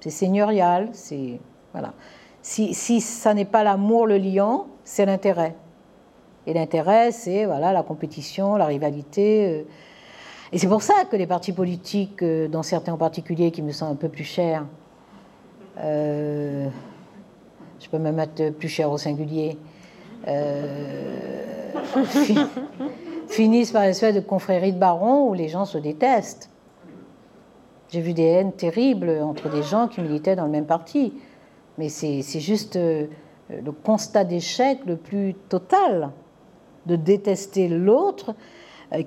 c'est seigneurial, c'est voilà. Si, si ça n'est pas l'amour le liant, c'est l'intérêt. Et l'intérêt, c'est voilà la compétition, la rivalité. Et c'est pour ça que les partis politiques, dont certains en particulier qui me sont un peu plus chers, euh, je peux me mettre plus cher au singulier, euh, finissent par une espèce de confrérie de barons où les gens se détestent. J'ai vu des haines terribles entre des gens qui militaient dans le même parti. Mais c'est juste euh, le constat d'échec le plus total de détester l'autre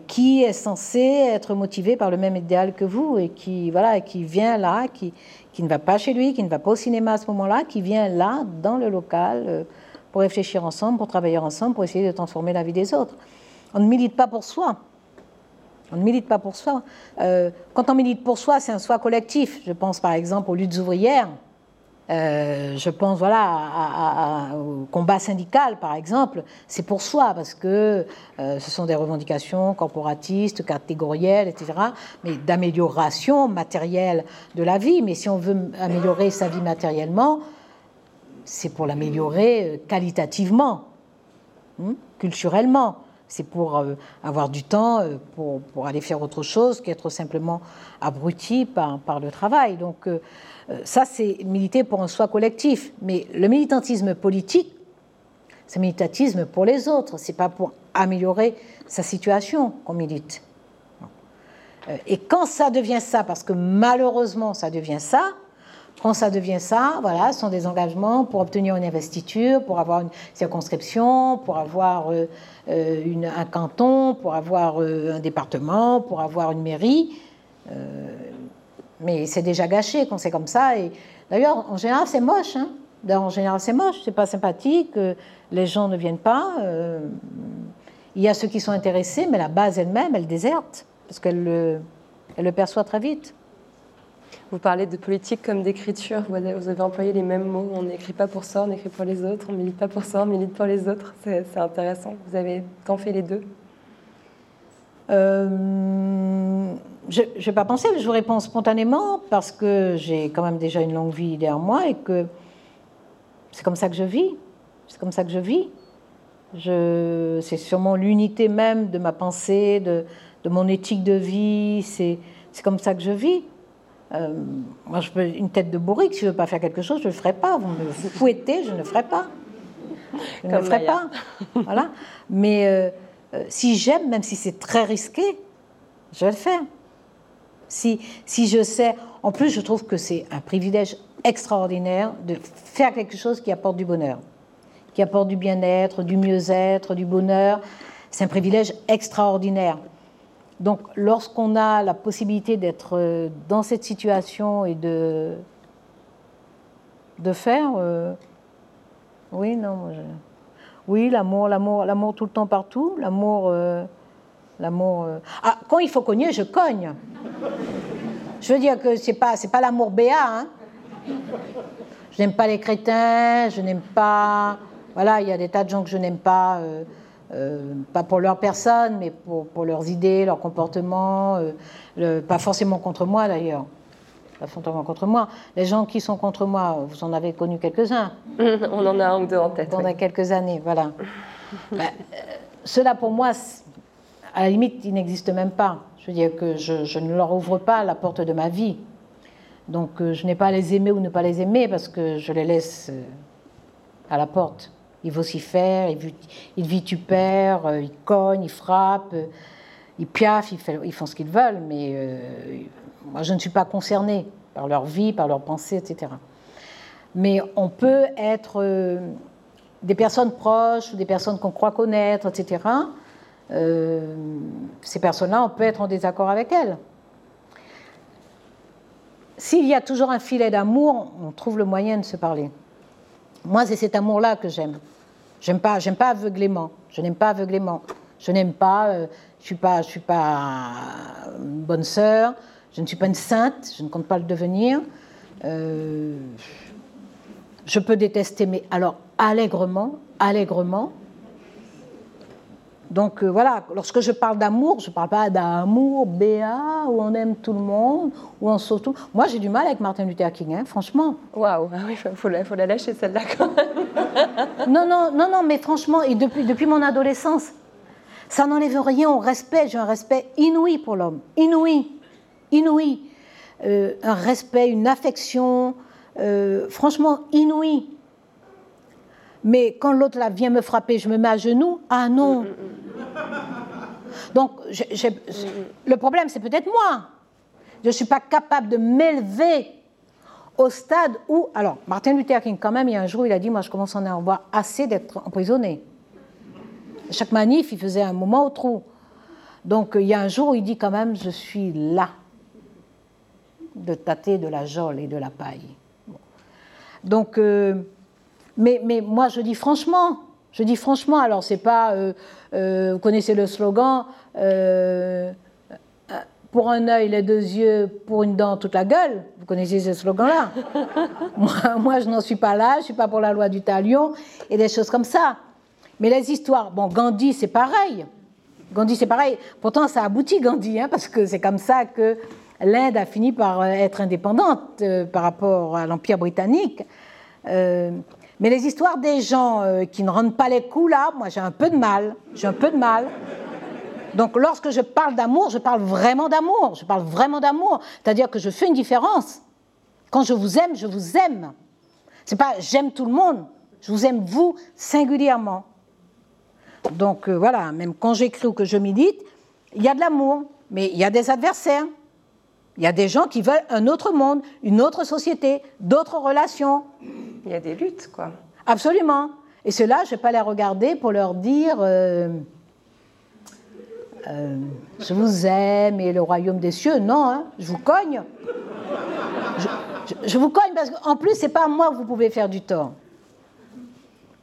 qui est censé être motivé par le même idéal que vous et qui voilà qui vient là qui qui ne va pas chez lui, qui ne va pas au cinéma à ce moment-là, qui vient là, dans le local, euh, pour réfléchir ensemble, pour travailler ensemble, pour essayer de transformer la vie des autres. On ne milite pas pour soi. On ne milite pas pour soi. Euh, quand on milite pour soi, c'est un soi collectif. Je pense par exemple aux luttes ouvrières. Euh, je pense voilà, au combat syndical, par exemple, c'est pour soi, parce que euh, ce sont des revendications corporatistes, catégorielles, etc., mais d'amélioration matérielle de la vie. Mais si on veut améliorer sa vie matériellement, c'est pour l'améliorer qualitativement, hein, culturellement. C'est pour avoir du temps pour, pour, aller faire autre chose qu'être simplement abruti par, le travail. Donc, euh, ça, c'est militer pour un soi collectif. Mais le militantisme politique, c'est militantisme pour les autres. C'est pas pour améliorer sa situation qu'on milite. Euh, et quand ça devient ça, parce que malheureusement ça devient ça, quand ça devient ça, voilà, ce sont des engagements pour obtenir une investiture, pour avoir une circonscription, pour avoir euh, une, un canton, pour avoir un département, pour avoir une mairie. Mais c'est déjà gâché quand c'est comme ça. Et d'ailleurs, en général, c'est moche. Hein. en général, c'est moche, c'est pas sympathique. Les gens ne viennent pas. Euh, il y a ceux qui sont intéressés, mais la base elle-même, elle déserte parce qu'elle le, elle le perçoit très vite. Vous parlez de politique comme d'écriture. Vous avez employé les mêmes mots. On n'écrit pas pour soi, on écrit pour les autres. On milite pas pour soi, on milite pour les autres. C'est intéressant. Vous avez tant fait les deux. Euh, je n'ai pas pensé, je vous réponds spontanément parce que j'ai quand même déjà une longue vie derrière moi et que c'est comme ça que je vis. C'est comme ça que je vis. c'est sûrement l'unité même de ma pensée, de, mon éthique de vie. C'est, comme ça que je vis. Euh, moi, je peux une tête de bourrique, si je ne veux pas faire quelque chose, je ne le ferai pas. Vous me fouettez, je ne le ferai pas. Je ne le ferai pas. Voilà. Mais euh, euh, si j'aime, même si c'est très risqué, je vais le faire. Si, si je sais, en plus, je trouve que c'est un privilège extraordinaire de faire quelque chose qui apporte du bonheur, qui apporte du bien-être, du mieux-être, du bonheur. C'est un privilège extraordinaire. Donc, lorsqu'on a la possibilité d'être euh, dans cette situation et de, faire, euh, oui, non, je- oui, l'amour, l'amour, l'amour tout le temps partout, l'amour, euh, l'amour. Ah, quand il faut cogner, je cogne. Je veux dire que c'est pas, c'est pas l'amour béat. Hein. Je n'aime pas les crétins, je n'aime pas. Voilà, il y a des tas de gens que je n'aime pas. Euh, pas pour leur personne, mais pour, pour leurs idées, leur comportement, euh, le- pas forcément contre moi d'ailleurs, pas forcément contre moi. Les gens qui sont contre moi, vous en avez connu quelques-uns On en a un ou deux en tête. pendant oui. quelques années, voilà. Ben, euh, cela pour moi, à la limite, ils n'existent même pas. Je veux dire que je, je ne leur ouvre pas la porte de ma vie. Donc je n'ai pas à les aimer ou ne pas les aimer parce que je les laisse à la porte. Ils vocifèrent, ils, vi- ils vitupèrent, euh, ils cognent, ils frappent, euh, ils piaffent, ils, font ce qu'ils veulent, mais euh, moi je ne suis pas concernée par leur vie, par leurs pensées, etc. Mais on peut être des personnes proches des personnes qu'on croit connaître, etc. Ces personnes-là, on peut être en désaccord avec elles. S'il y a toujours un filet d'amour, on trouve le moyen de se parler. Moi, c'est cet amour-là que j'aime. J'aime pas, j'aime pas aveuglément. Je n'aime pas aveuglément. Je n'aime pas. euh, je suis pas, je suis pas une bonne sœur. Je ne suis pas une sainte. Je ne compte pas le devenir. Euh, je peux détester, mais alors allègrement, allègrement. Donc euh, voilà, lorsque je parle d'amour, je ne parle pas d'amour béat, où on aime tout le monde, où on sauve tout. Moi, j'ai du mal avec Martin Luther King, hein, franchement. Waouh, ah oui, faut la, faut la lâcher celle-là quand même. Non, non, non, non, mais franchement, et depuis, depuis mon adolescence, ça n'enlève rien au respect. J'ai un respect inouï pour l'homme, inouï, inouï. Euh, un respect, une affection, euh, franchement inouï. Mais quand l'autre là vient me frapper, je me mets à genoux. Ah non. Donc, j'ai- j'ai- le problème, c'est peut-être moi. Je ne suis pas capable de m'élever au stade où. Alors, Martin Luther King, quand même, il y a un jour, il a dit Moi, je commence à en avoir assez d'être emprisonné. Chaque manif, il faisait un moment au trou. Donc, il y a un jour où il dit quand même Je suis là de tâter de la geôle et de la paille. Bon. Donc, euh, mais, moi, je dis franchement, je dis franchement, alors c'est pas, euh, euh, vous connaissez le slogan, euh, pour un œil, les deux yeux, pour une dent, toute la gueule. Vous connaissez ce slogan-là moi, je n'en suis pas là, je suis pas pour la loi du talion et des choses comme ça. Mais les histoires, bon, Gandhi, c'est pareil. Gandhi, c'est pareil. Pourtant, ça aboutit, Gandhi, hein, parce que c'est comme ça que l'Inde a fini par être indépendante par rapport à l'Empire britannique. Mais les histoires des gens euh, qui ne rendent pas les coups, là, moi, j'ai un peu de mal. J'ai un peu de mal. Donc, lorsque je parle d'amour, je parle vraiment d'amour. Je parle vraiment d'amour. C'est-à-dire que je fais une différence. Quand je vous aime, je vous aime. C'est pas j'aime tout le monde. Je vous aime vous singulièrement. Donc euh, voilà, même quand j'écris ou que je médite, il y a de l'amour, mais il y a des adversaires. Il y a des gens qui veulent un autre monde, une autre société, d'autres relations. Il y a des luttes, quoi. Absolument. Et ceux-là, je ne vais pas les regarder pour leur dire euh, euh, Je vous aime et le royaume des cieux. Non, hein, je vous cogne. Je, vous cogne parce qu'en plus, ce n'est pas à moi que vous pouvez faire du tort.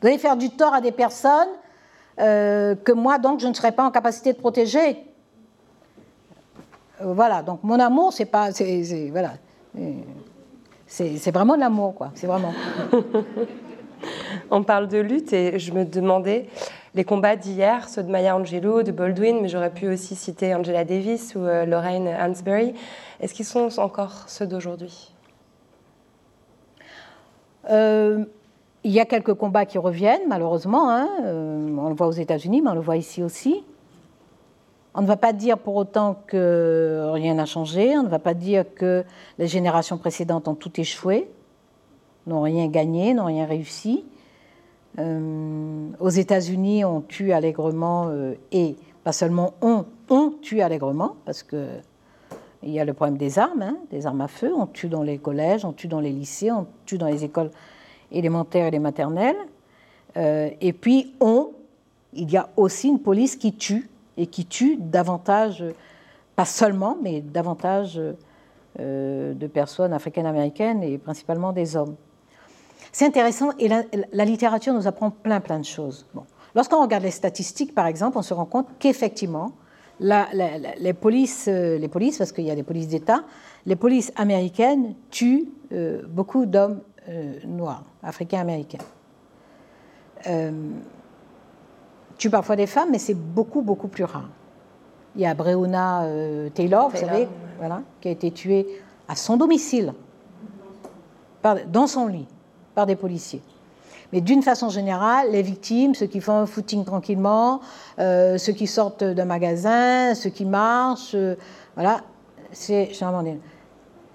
Vous allez faire du tort à des personnes euh, que moi, donc, je ne serais pas en capacité de protéger. Voilà, donc mon amour, c'est pas. voilà. C'est vraiment l'amour, quoi. C'est vraiment. On parle de lutte et je me demandais, les combats d'hier, ceux de Maya Angelou, de Baldwin, mais j'aurais pu aussi citer Angela Davis ou euh, Lorraine Hansberry, est-ce qu'ils sont encore ceux d'aujourd'hui? Euh, il y a quelques combats qui reviennent, malheureusement. hein. Euh, on le voit aux États-Unis, mais on le voit ici aussi. On ne va pas dire pour autant que rien n'a changé, on ne va pas dire que les générations précédentes ont tout échoué, n'ont rien gagné, n'ont rien réussi. Euh, aux États-Unis, on tue allègrement euh, et pas seulement on, on tue allègrement parce que il y a le problème des armes, hein, des armes à feu. On tue dans les collèges, on tue dans les lycées, on tue dans les écoles élémentaires et les maternelles. Euh, et puis on, il y a aussi une police qui tue et qui tue davantage, pas seulement, mais davantage de personnes africaines-américaines et principalement des hommes. C'est intéressant et la, littérature nous apprend plein plein de choses. Bon. Lorsqu'on regarde les statistiques, par exemple, on se rend compte qu'effectivement, les, polices, euh, les polices, parce qu'il y a des polices d'État, les polices américaines tuent euh, beaucoup d'hommes euh, noirs, africains-américains. Tuent parfois des femmes, mais c'est beaucoup, beaucoup plus rare. Il y a Breonna Taylor, vous savez, voilà, qui a été tuée à son domicile, dans son lit par des policiers. Mais d'une façon générale, les victimes, ceux qui font un footing tranquillement, euh, ceux qui sortent d'un magasin, ceux qui marchent, euh, voilà, c'est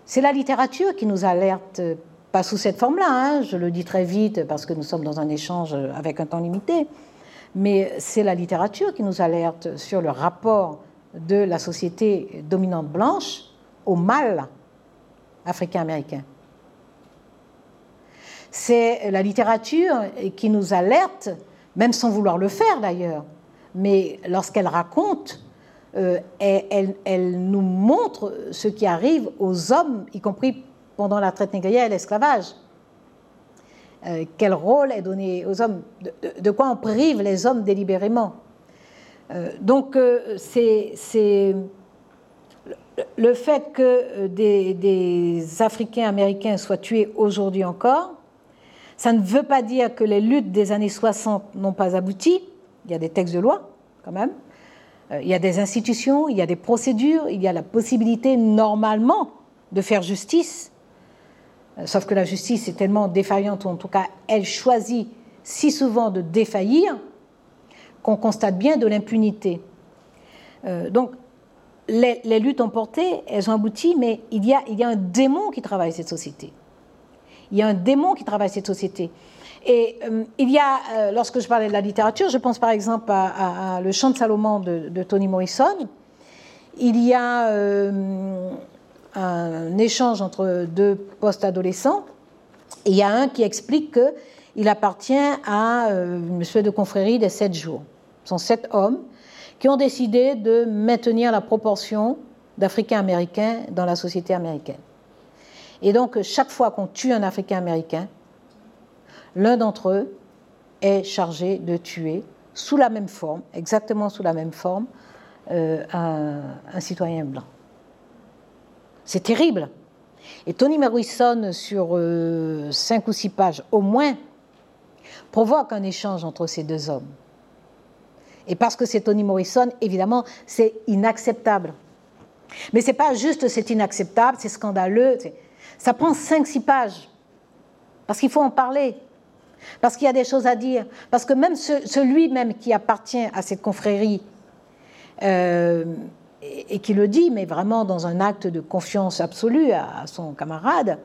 c'est la littérature qui nous alerte, pas sous cette forme-là, hein, je le dis très vite parce que nous sommes dans un échange avec un temps limité, mais c'est la littérature qui nous alerte sur le rapport de la société dominante blanche au mal africain-américain c'est la littérature qui nous alerte, même sans vouloir le faire d'ailleurs, mais lorsqu'elle raconte, euh, elle, nous montre ce qui arrive aux hommes, y compris pendant la traite négrière et l'esclavage. Euh, quel rôle est donné aux hommes de, quoi on prive les hommes délibérément euh, Donc c'est le fait que des, des Africains américains soient tués aujourd'hui encore ça ne veut pas dire que les luttes des années 60 n'ont pas abouti. Il y a des textes de loi, quand même. Euh, il y a des institutions, il y a des procédures, il y a la possibilité, normalement, de faire justice. Euh, sauf que la justice est tellement défaillante, ou en tout cas, elle choisit si souvent de défaillir, qu'on constate bien de l'impunité. Euh, donc, les, luttes ont porté, elles ont abouti, mais il y, a, un démon qui travaille cette société. Il y a un démon qui travaille cette société. Et euh, il y a, lorsque je parlais de la littérature, je pense par exemple à, Le Chant de Salomon de, Toni Morrison. Il y a un échange entre deux post-adolescents. Et il y a un qui explique qu'il appartient à une espèce de confrérie des sept jours. Ce sont sept hommes qui ont décidé de maintenir la proportion d'Africains-Américains dans la société américaine. Et donc, chaque fois qu'on tue un Africain américain, l'un d'entre eux est chargé de tuer sous la même forme, exactement sous la même forme, euh, un, citoyen blanc. C'est terrible. Et Tony Morrison, sur euh, cinq ou six pages au moins, provoque un échange entre ces deux hommes. Et parce que c'est Tony Morrison, évidemment, c'est inacceptable. Mais ce n'est pas juste c'est inacceptable, c'est scandaleux. Ça prend 5-6 pages. Parce qu'il faut en parler. Parce qu'il y a des choses à dire. Parce que même celui même qui appartient à cette confrérie euh, et, qui le dit, mais vraiment dans un acte de confiance absolue à, son camarade,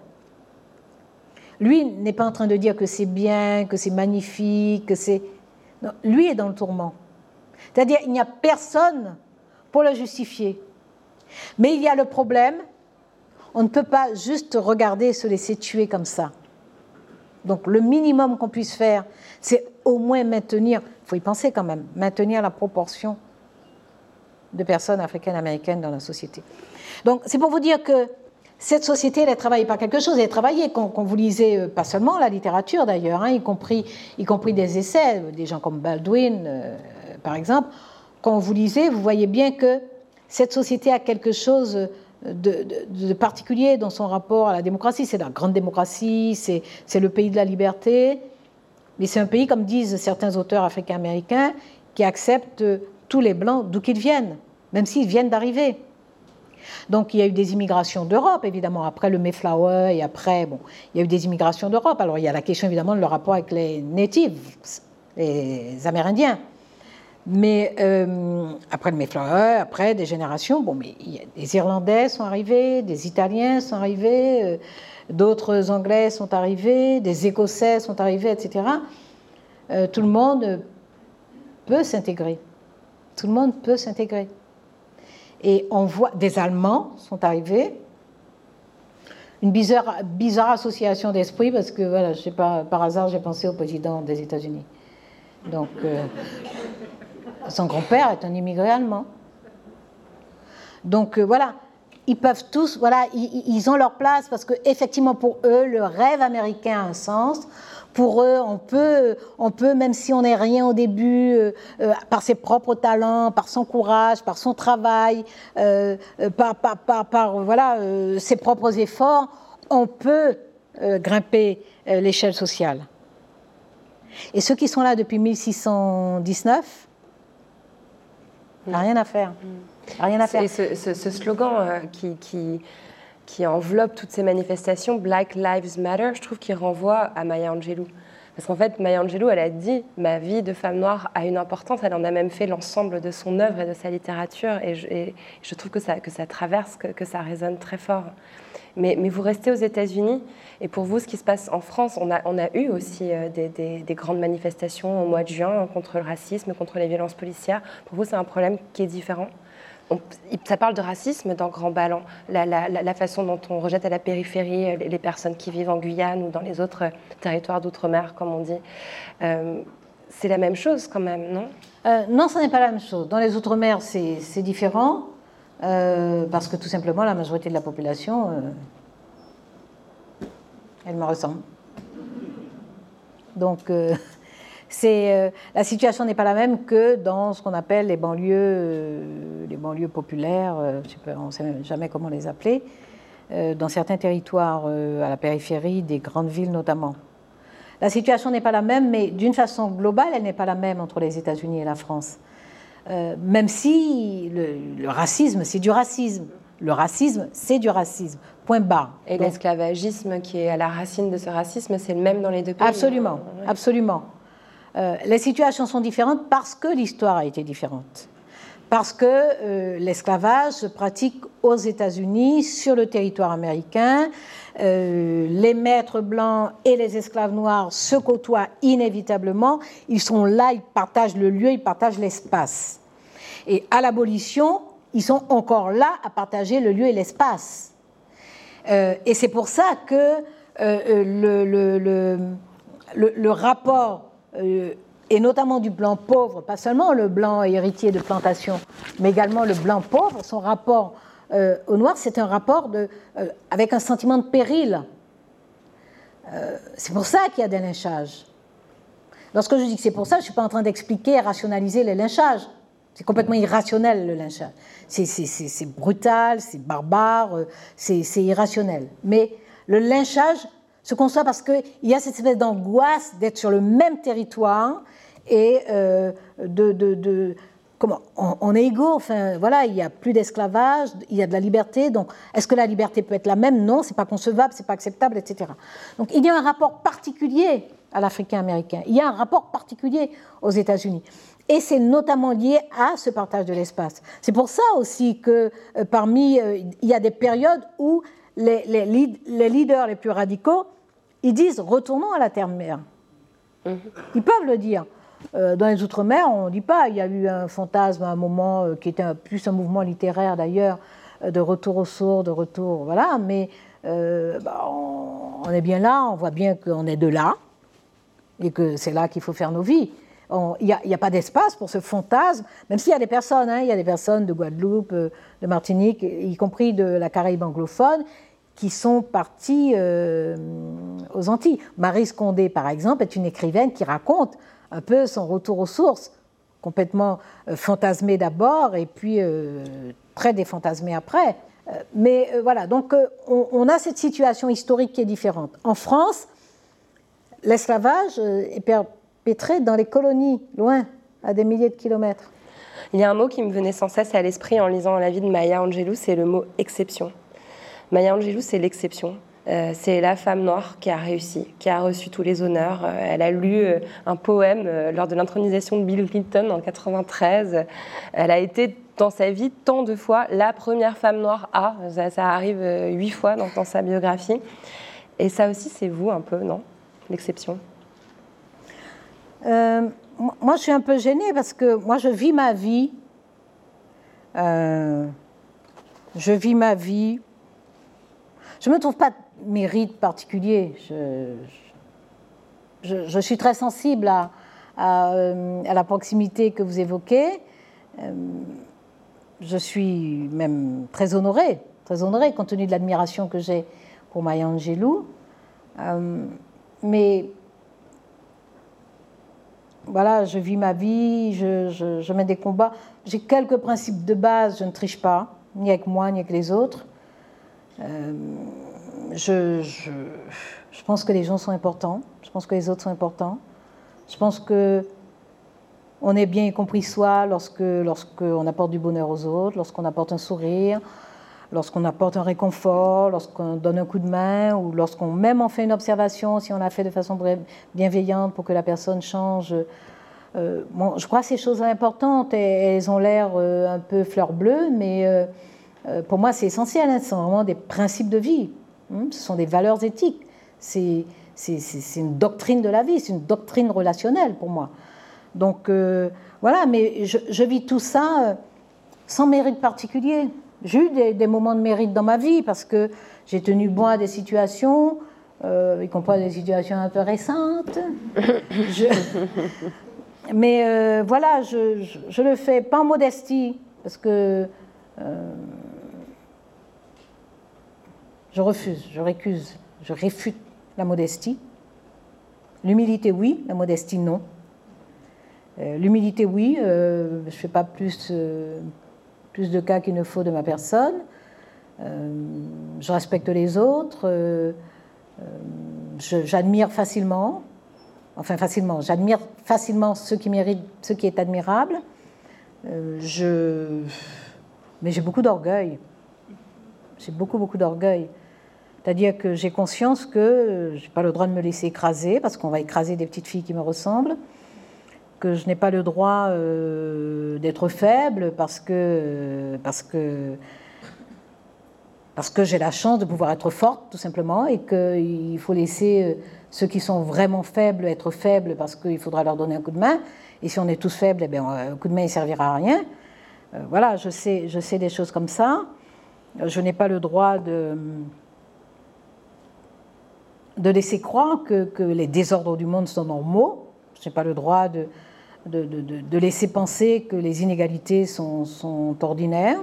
lui n'est pas en train de dire que c'est bien, que c'est magnifique, que c'est. lui est dans le tourment. C'est-à-dire, il n'y a personne pour le justifier. Mais il y a le problème on ne peut pas juste regarder se laisser tuer comme ça. Donc le minimum qu'on puisse faire, c'est au moins maintenir, il faut y penser quand même, maintenir la proportion de personnes africaines-américaines dans la société. Donc c'est pour vous dire que cette société, elle est travaillée par quelque chose, elle est travaillée quand, vous lisez, euh, pas seulement la littérature d'ailleurs, hein, y, compris, y compris des essais, des gens comme Baldwin euh, par exemple, quand vous lisez, vous voyez bien que cette société a quelque chose de, particulier dans son rapport à la démocratie. C'est la grande démocratie, c'est le pays de la liberté, mais c'est un pays, comme disent certains auteurs africains-américains, qui accepte tous les blancs d'où qu'ils viennent, même s'ils viennent d'arriver. Donc il y a eu des immigrations d'Europe, évidemment, après le Mayflower et après, bon, il y a eu des immigrations d'Europe. Alors il y a la question, évidemment, de leur rapport avec les natives, les Amérindiens. Mais euh, après le Mayflower, après des générations, bon, mais des Irlandais sont arrivés, des Italiens sont arrivés, euh, d'autres Anglais sont arrivés, des Écossais sont arrivés, etc. Euh, tout le monde peut s'intégrer. Tout le monde peut s'intégrer. Et on voit des Allemands sont arrivés. Une bizarre, association d'esprit parce que voilà, je sais pas, par hasard, j'ai pensé au président des États-Unis. Donc, son grand-père est un immigré allemand. Donc voilà, ils peuvent tous, voilà, ils, ont leur place parce que effectivement pour eux, le rêve américain a un sens. Pour eux, on peut, on peut même si on n'est rien au début, euh, euh, par ses propres talents, par son courage, par son travail, euh, par, par, par, par, voilà, ses propres efforts, on peut grimper l'échelle sociale. Et ceux qui sont là depuis 1619, il n'y a rien à faire. Rien à faire. Ce, ce, slogan qui, qui, qui, enveloppe toutes ces manifestations, Black Lives Matter, je trouve qu'il renvoie à Maya Angelou. Parce qu'en fait, Maya Angelou, elle a dit ma vie de femme noire a une importance. Elle en a même fait l'ensemble de son œuvre et de sa littérature. Et je, trouve que ça, traverse, que, ça résonne très fort. Mais, vous restez aux États-Unis. Et pour vous, ce qui se passe en France, on a, eu aussi euh, des, grandes manifestations au mois de juin contre le racisme, contre les violences policières. Pour vous, c'est un problème qui est différent? Ça parle de racisme dans Grand Ballon, la, façon dont on rejette à la périphérie euh, les, personnes qui vivent en Guyane ou dans les autres euh, territoires d'outre-mer, comme on dit. c'est la même chose quand même, non? Non, ce n'est pas la même chose. Dans les outre-mer, c'est différent, parce que tout simplement, la majorité de la population elle me ressemble. Donc, euh, c'est, euh, la situation n'est pas la même que dans ce qu'on appelle les banlieues, euh, les banlieues populaires, on ne sait jamais comment les appeler, dans certains territoires à la périphérie des grandes villes notamment. La situation n'est pas la même, mais d'une façon globale, elle n'est pas la même entre les États-Unis et la France. même si le racisme, c'est du racisme. Le racisme, c'est du racisme. Point barre. Et l'esclavagisme qui est à la racine de ce racisme, c'est le même dans les deux pays Absolument, absolument. Euh, les situations sont différentes parce que l'histoire a été différente. Parce que euh, l'esclavage se pratique aux États-Unis, sur le territoire américain. Euh, les maîtres blancs et les esclaves noirs se côtoient inévitablement. Ils sont là, ils partagent le lieu, ils partagent l'espace. Et à l'abolition, ils sont encore là à partager le lieu et l'espace. Et c'est pour ça que le, rapport, et notamment du blanc pauvre, pas seulement le blanc héritier de plantation, mais également le blanc pauvre, son rapport au noir, c'est un rapport de, avec un sentiment de péril. c'est pour ça qu'il y a des lynchages. Lorsque je dis que c'est pour ça, je ne suis pas en train d'expliquer et rationaliser les lynchages. C'est complètement irrationnel le lynchage. C'est brutal, c'est barbare, euh, c'est irrationnel. Mais le lynchage se conçoit parce qu'il y a cette espèce d'angoisse d'être sur le même territoire et euh, de, de, comment on, est égaux. Enfin, voilà, il n'y a plus d'esclavage, il y a de la liberté. Donc, est-ce que la liberté peut être la même? Non, c'est pas concevable, c'est pas acceptable, etc. Donc, il y a un rapport particulier à l'Africain américain. Il y a un rapport particulier aux États-Unis. Et c'est notamment lié à ce partage de l'espace. C'est pour ça aussi que euh, parmi, euh, il y a des périodes où les, les, les, leaders les plus radicaux, ils disent retournons à la terre-mère. Mhm. Ils peuvent le dire. Euh, dans les Outre-mer, on ne dit pas. Il y a eu un fantasme à un moment qui était plus un mouvement littéraire d'ailleurs, de retour aux sourds, de retour. Voilà, mais bah, on, est bien là, on voit bien qu'on est de là et que c'est là qu'il faut faire nos vies il n'y a, pas d'espace pour ce fantasme, même s'il y a des personnes, hein, il y a des personnes de Guadeloupe, euh, de Martinique, y compris de la Caraïbe anglophone, qui sont parties euh, aux Antilles. Marie Scondé, par exemple, est une écrivaine qui raconte un peu son retour aux sources, complètement euh, fantasmé d'abord et puis très défantasmé après. mais voilà, donc on, on, a cette situation historique qui est différente. En France, l'esclavage est pétré dans les colonies, loin, à des milliers de kilomètres. Il y a un mot qui me venait sans cesse à l'esprit en lisant la vie de Maya Angelou, c'est le mot exception. Maya Angelou, c'est l'exception. Euh, c'est la femme noire qui a réussi, qui a reçu tous les honneurs. Euh, elle a lu euh, un poème lors de l'intronisation de Bill Clinton en 93. Elle a été dans sa vie tant de fois la première femme noire à. Ça, arrive huit fois dans, sa biographie. Et ça aussi, c'est vous un peu, non? L'exception. moi, je suis un peu gênée parce que moi, je vis ma vie. je vis ma vie. Je ne me trouve pas mérite particulier. Je, suis très sensible à, euh, à, la proximité que vous évoquez. Euh, je suis même très honorée, très honorée compte tenu de l'admiration que j'ai pour Maya Angelou. Euh, mais voilà, je vis ma vie, je, je mets des combats. J'ai quelques principes de base, je ne triche pas, ni avec moi, ni avec les autres je, je, pense que les gens sont importants, je pense que les autres sont importants. Je pense que on est bien y compris soi lorsque lorsqu'on apporte du bonheur aux autres, lorsqu'on apporte un sourire, lorsqu'on apporte un réconfort, lorsqu'on donne un coup de main ou lorsqu'on même en fait une observation, si on l'a fait de façon bienveillante pour que la personne change. Euh, je crois que ces choses importantes elles ont l'air euh, un peu fleur bleue, mais euh, pour moi c'est essentiel. Hein, ce sont vraiment des principes de vie. Hmm? Ce sont des valeurs éthiques. C'est une doctrine de la vie, c'est une doctrine relationnelle pour moi. Donc euh, voilà, mais je, vis tout ça euh, sans mérite particulier. J'ai eu des, moments de mérite dans ma vie parce que j'ai tenu bon à des situations, euh, y compris des situations un peu récentes. mais voilà, je, je, le fais pas en modestie parce que je refuse, je récuse, je réfute la modestie. L'humilité, oui, la modestie, non. Euh, l'humilité, oui, euh, je ne fais pas plus, euh, plus de cas qu'il ne faut de ma personne. je respecte les autres. j'admire facilement, enfin facilement, j'admire facilement ce qui mérite, ce qui est admirable. je, mais j'ai beaucoup d'orgueil. J'ai beaucoup, beaucoup d'orgueil. C'est-à-dire que j'ai conscience que je n'ai pas le droit de me laisser écraser, parce qu'on va écraser des petites filles qui me ressemblent, que je n'ai pas le droit euh, d'être faible, parce que, parce que, parce que j'ai la chance de pouvoir être forte, tout simplement, et qu'il faut laisser euh, ceux qui sont vraiment faibles être faibles, parce qu'il faudra leur donner un coup de main. Et si on est tous faibles, eh bien, un coup de main ne servira à rien. Euh, voilà, je sais, je sais des choses comme ça. Je n'ai pas le droit de de laisser croire que, les désordres du monde sont normaux. Je n'ai pas le droit de, de, laisser penser que les inégalités sont, ordinaires.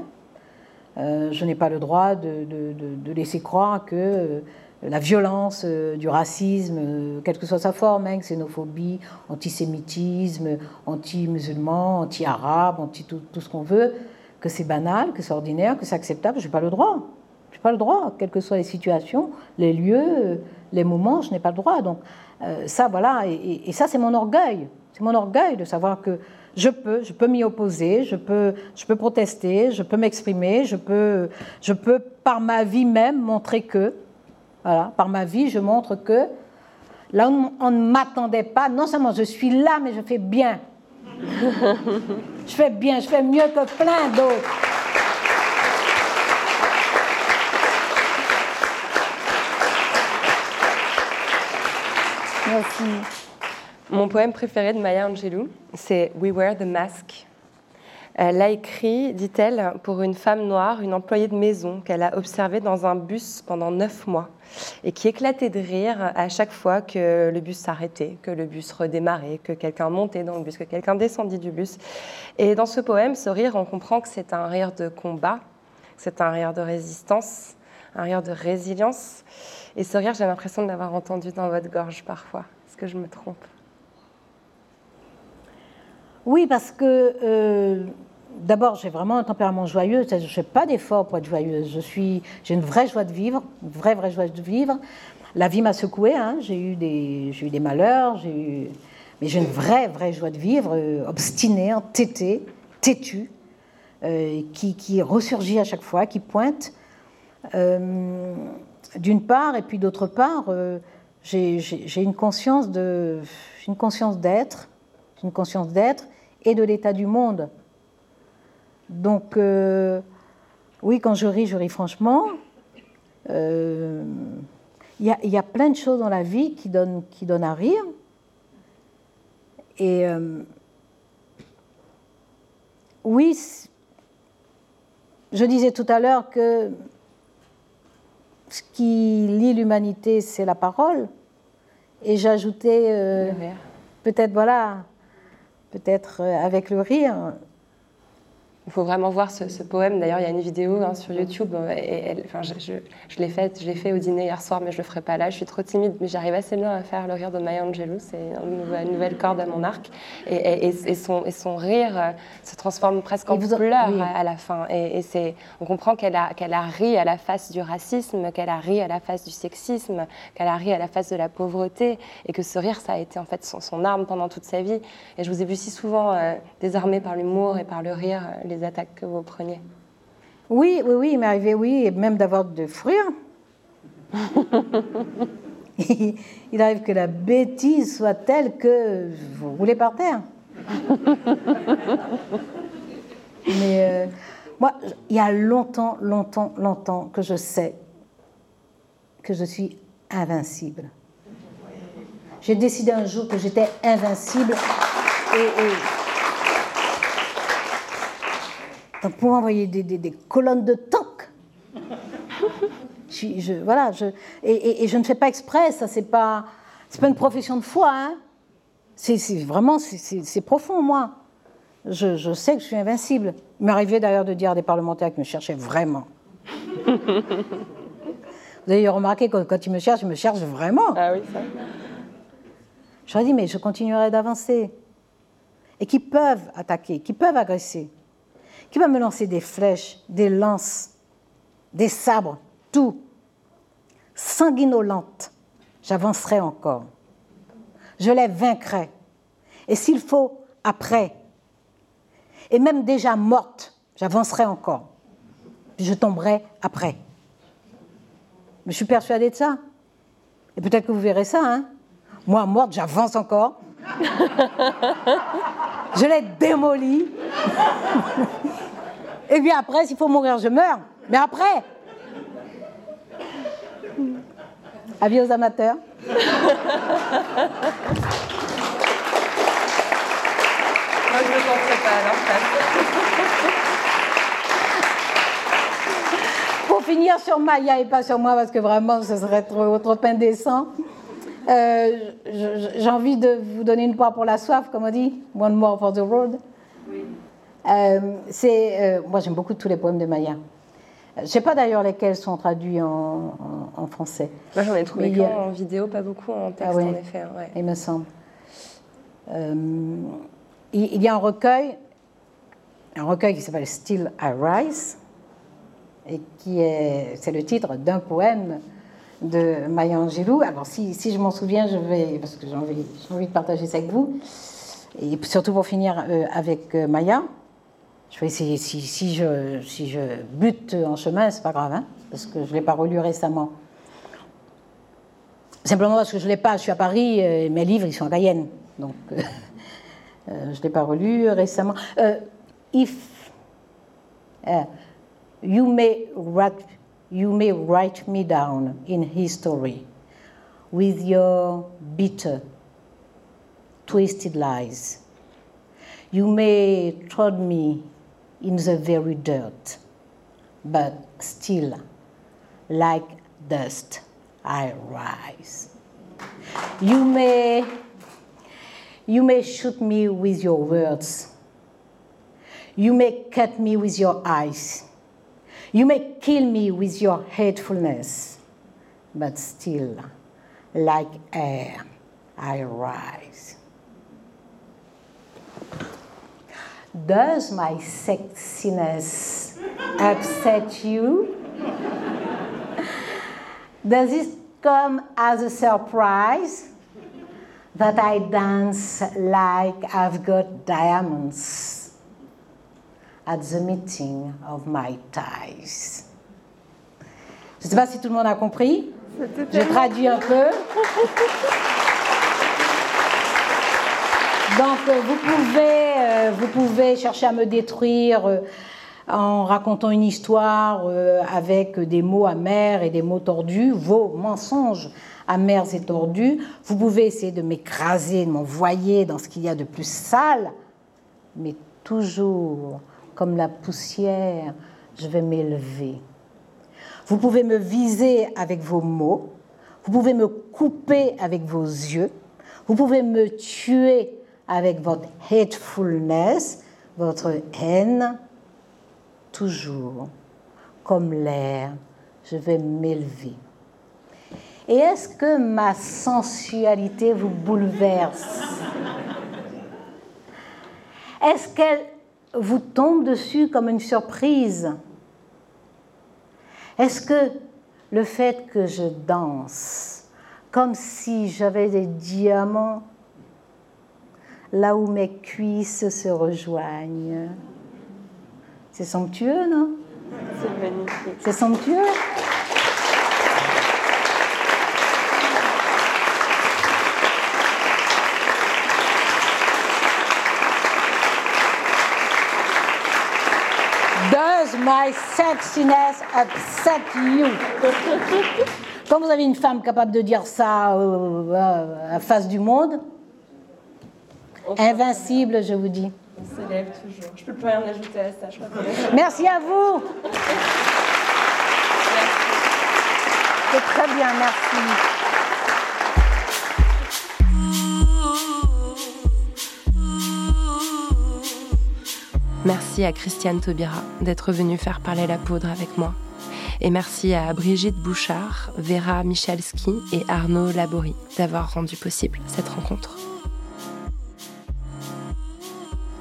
Euh, je n'ai pas le droit de, laisser croire que euh, la violence euh, du racisme, quelle que soit sa forme, hein, xénophobie, antisémitisme, anti-musulman, anti-arabe, anti tout, tout ce qu'on veut, que c'est banal, que c'est ordinaire, que c'est acceptable. Je n'ai pas le droit. Je n'ai pas le droit, quelles que soient les situations, les lieux les moments, je n'ai pas le droit. Donc euh, ça, voilà, et, ça, c'est mon orgueil. C'est mon orgueil de savoir que je peux, je peux m'y opposer, je peux, je peux protester, je peux m'exprimer, je peux, je peux par ma vie même montrer que, voilà, par ma vie, je montre que là où on ne m'attendait pas, non seulement je suis là, mais je fais bien. je fais bien, je fais mieux que plein d'autres. Mon poème préféré de Maya Angelou, c'est We Wear the Mask. Elle l'a écrit, dit-elle, pour une femme noire, une employée de maison qu'elle a observée dans un bus pendant neuf mois et qui éclatait de rire à chaque fois que le bus s'arrêtait, que le bus redémarrait, que quelqu'un montait dans le bus, que quelqu'un descendit du bus. Et dans ce poème, ce rire, on comprend que c'est un rire de combat, c'est un rire de résistance, un rire de résilience. Et ce rire, j'ai l'impression de l'avoir entendu dans votre gorge parfois. Est-ce que je me trompe? Oui, parce que euh, d'abord, j'ai vraiment un tempérament joyeux. Je ne fais pas d'effort pour être joyeuse. Je suis, j'ai une vraie joie de vivre, vraie, vraie joie de vivre. La vie m'a secouée. Hein. J'ai eu des, eu des malheurs, mais j'ai une vraie, vraie joie de vivre, euh, obstinée, entêtée, têtue, euh, qui, qui ressurgit à chaque fois, qui pointe. D'une part, et puis d'autre part, euh, j'ai une conscience de, une conscience d'être, une conscience d'être et de l'état du monde. Donc, euh, oui, quand je ris, je ris franchement. Euh, il y, a plein de choses dans la vie qui donnent à rire. Et oui, je disais tout à l'heure que ce qui lie l'humanité, c'est la parole. Et j'ajoutais euh, peut-être, voilà, peut-être euh, avec le rire, il faut vraiment voir ce, poème. D'ailleurs, il y a une vidéo hein, sur YouTube. Euh, enfin, je, je, l'ai fait, je l'ai fait au dîner hier soir, mais je le ferai pas là. Je suis trop timide, mais j'arrive assez bien à faire le rire de Maya Angelou. C'est une nouvelle, corde à mon arc. Et, et son, son, rire euh, se transforme presque en pleurs à, la fin. Et, on comprend qu'elle a, ri à la face du racisme, qu'elle a ri à la face du sexisme, qu'elle a ri à la face de la pauvreté, et que ce rire, ça a été en fait son, arme pendant toute sa vie. Et je vous ai vu si souvent euh, désarmé par l'humour et par le rire les attaques que vous preniez Oui, oui, oui, il m'est arrivé, oui, et même d'avoir de fuir. il arrive que la bêtise soit telle que vous roulez par terre. Mais euh, moi, il y a longtemps, longtemps, longtemps que je sais que je suis invincible. J'ai décidé un jour que j'étais invincible et pour envoyer des, colonnes de tanks. je, voilà, je, et, je ne fais pas exprès, ça c'est pas, c'est pas une profession de foi, hein. c'est, vraiment, c'est, profond moi. Je, je, sais que je suis invincible. Il m'arrivait d'ailleurs de dire à des parlementaires qui me cherchaient vraiment. Vous avez remarqué que quand ils me cherchent, ils me cherchent vraiment. Ah oui, ça. Je leur ai dit, mais je continuerai d'avancer. Et qui peuvent attaquer, qui peuvent agresser qui va me lancer des flèches, des lances, des sabres, tout. Sanguinolente, j'avancerai encore. Je les vaincrai. Et s'il faut, après. Et même déjà morte, j'avancerai encore. je tomberai après. Je suis persuadée de ça. Et peut-être que vous verrez ça. Hein Moi, morte, j'avance encore. je les démolis. Et bien après, s'il faut mourir, je meurs. Mais après Avis aux amateurs. Moi, je ne penserai pas alors Pour finir sur Maya et pas sur moi, parce que vraiment, ce serait trop, trop indécent. Euh, j'ai envie de vous donner une part pour la soif, comme on dit. One more for the road. Oui. Euh, c'est, euh, moi, j'aime beaucoup tous les poèmes de Maya. Je ne sais pas d'ailleurs lesquels sont traduits en, français. Moi, j'en ai trouvé en vidéo, pas beaucoup en texte, ah en effet. Il me semble. Euh, il, y a un recueil, un recueil qui s'appelle Still I Rise, et qui est, c'est le titre d'un poème de Maya Angelou. Alors, si, si je m'en souviens, je vais, parce que j'ai envie, j'ai envie de partager ça avec vous, et surtout pour finir avec Maya. Je vais essayer, si, si, je, si je bute en chemin, c'est pas grave, hein, parce que je ne l'ai pas relu récemment. Simplement parce que je ne l'ai pas, je suis à Paris, et mes livres, ils sont à Cayenne. Donc, euh, je ne l'ai pas relu récemment. Euh, if uh, you, may write, you may write me down in history with your bitter, twisted lies, you may trod me in the very dirt, but still, like dust, I rise. You may, you may shoot me with your words. You may cut me with your eyes. You may kill me with your hatefulness, but still, like air, I rise. Does my sexiness upset you? Does it come as a surprise that I dance like I've got diamonds at the meeting of my ties? Je ne sais pas si tout le monde a compris. Je traduis un peu. Donc, euh, vous pouvez, euh, vous pouvez chercher à me détruire euh, en racontant une histoire avec des mots amers et des mots tordus, vos mensonges amers et tordus. Vous pouvez essayer de m'écraser, de m'envoyer dans ce qu'il y a de plus sale, mais toujours comme la poussière, je vais m'élever. Vous pouvez me viser avec vos mots, vous pouvez me couper avec vos yeux, vous pouvez me tuer avec votre hatefulness, votre haine, toujours. Comme l'air, je vais m'élever. Et est-ce que ma sensualité vous bouleverse? Est-ce qu'elle vous tombe dessus comme une surprise? Est-ce que le fait que je danse, comme si j'avais des diamants là où mes cuisses se rejoignent, c'est somptueux, non? C'est magnifique. C'est somptueux? Does my sexiness upset you? Quand vous avez une femme capable de dire ça euh, à face du monde, invincible, je vous dis. On s'élève toujours. Je peux plus rien ajouter à ça. Je crois Merci à vous. C'est très bien, merci. Merci à Christiane Taubira d'être venue faire parler la poudre avec moi. Et merci à Brigitte Bouchard, Vera Michalski et Arnaud Laborie d'avoir rendu possible cette rencontre.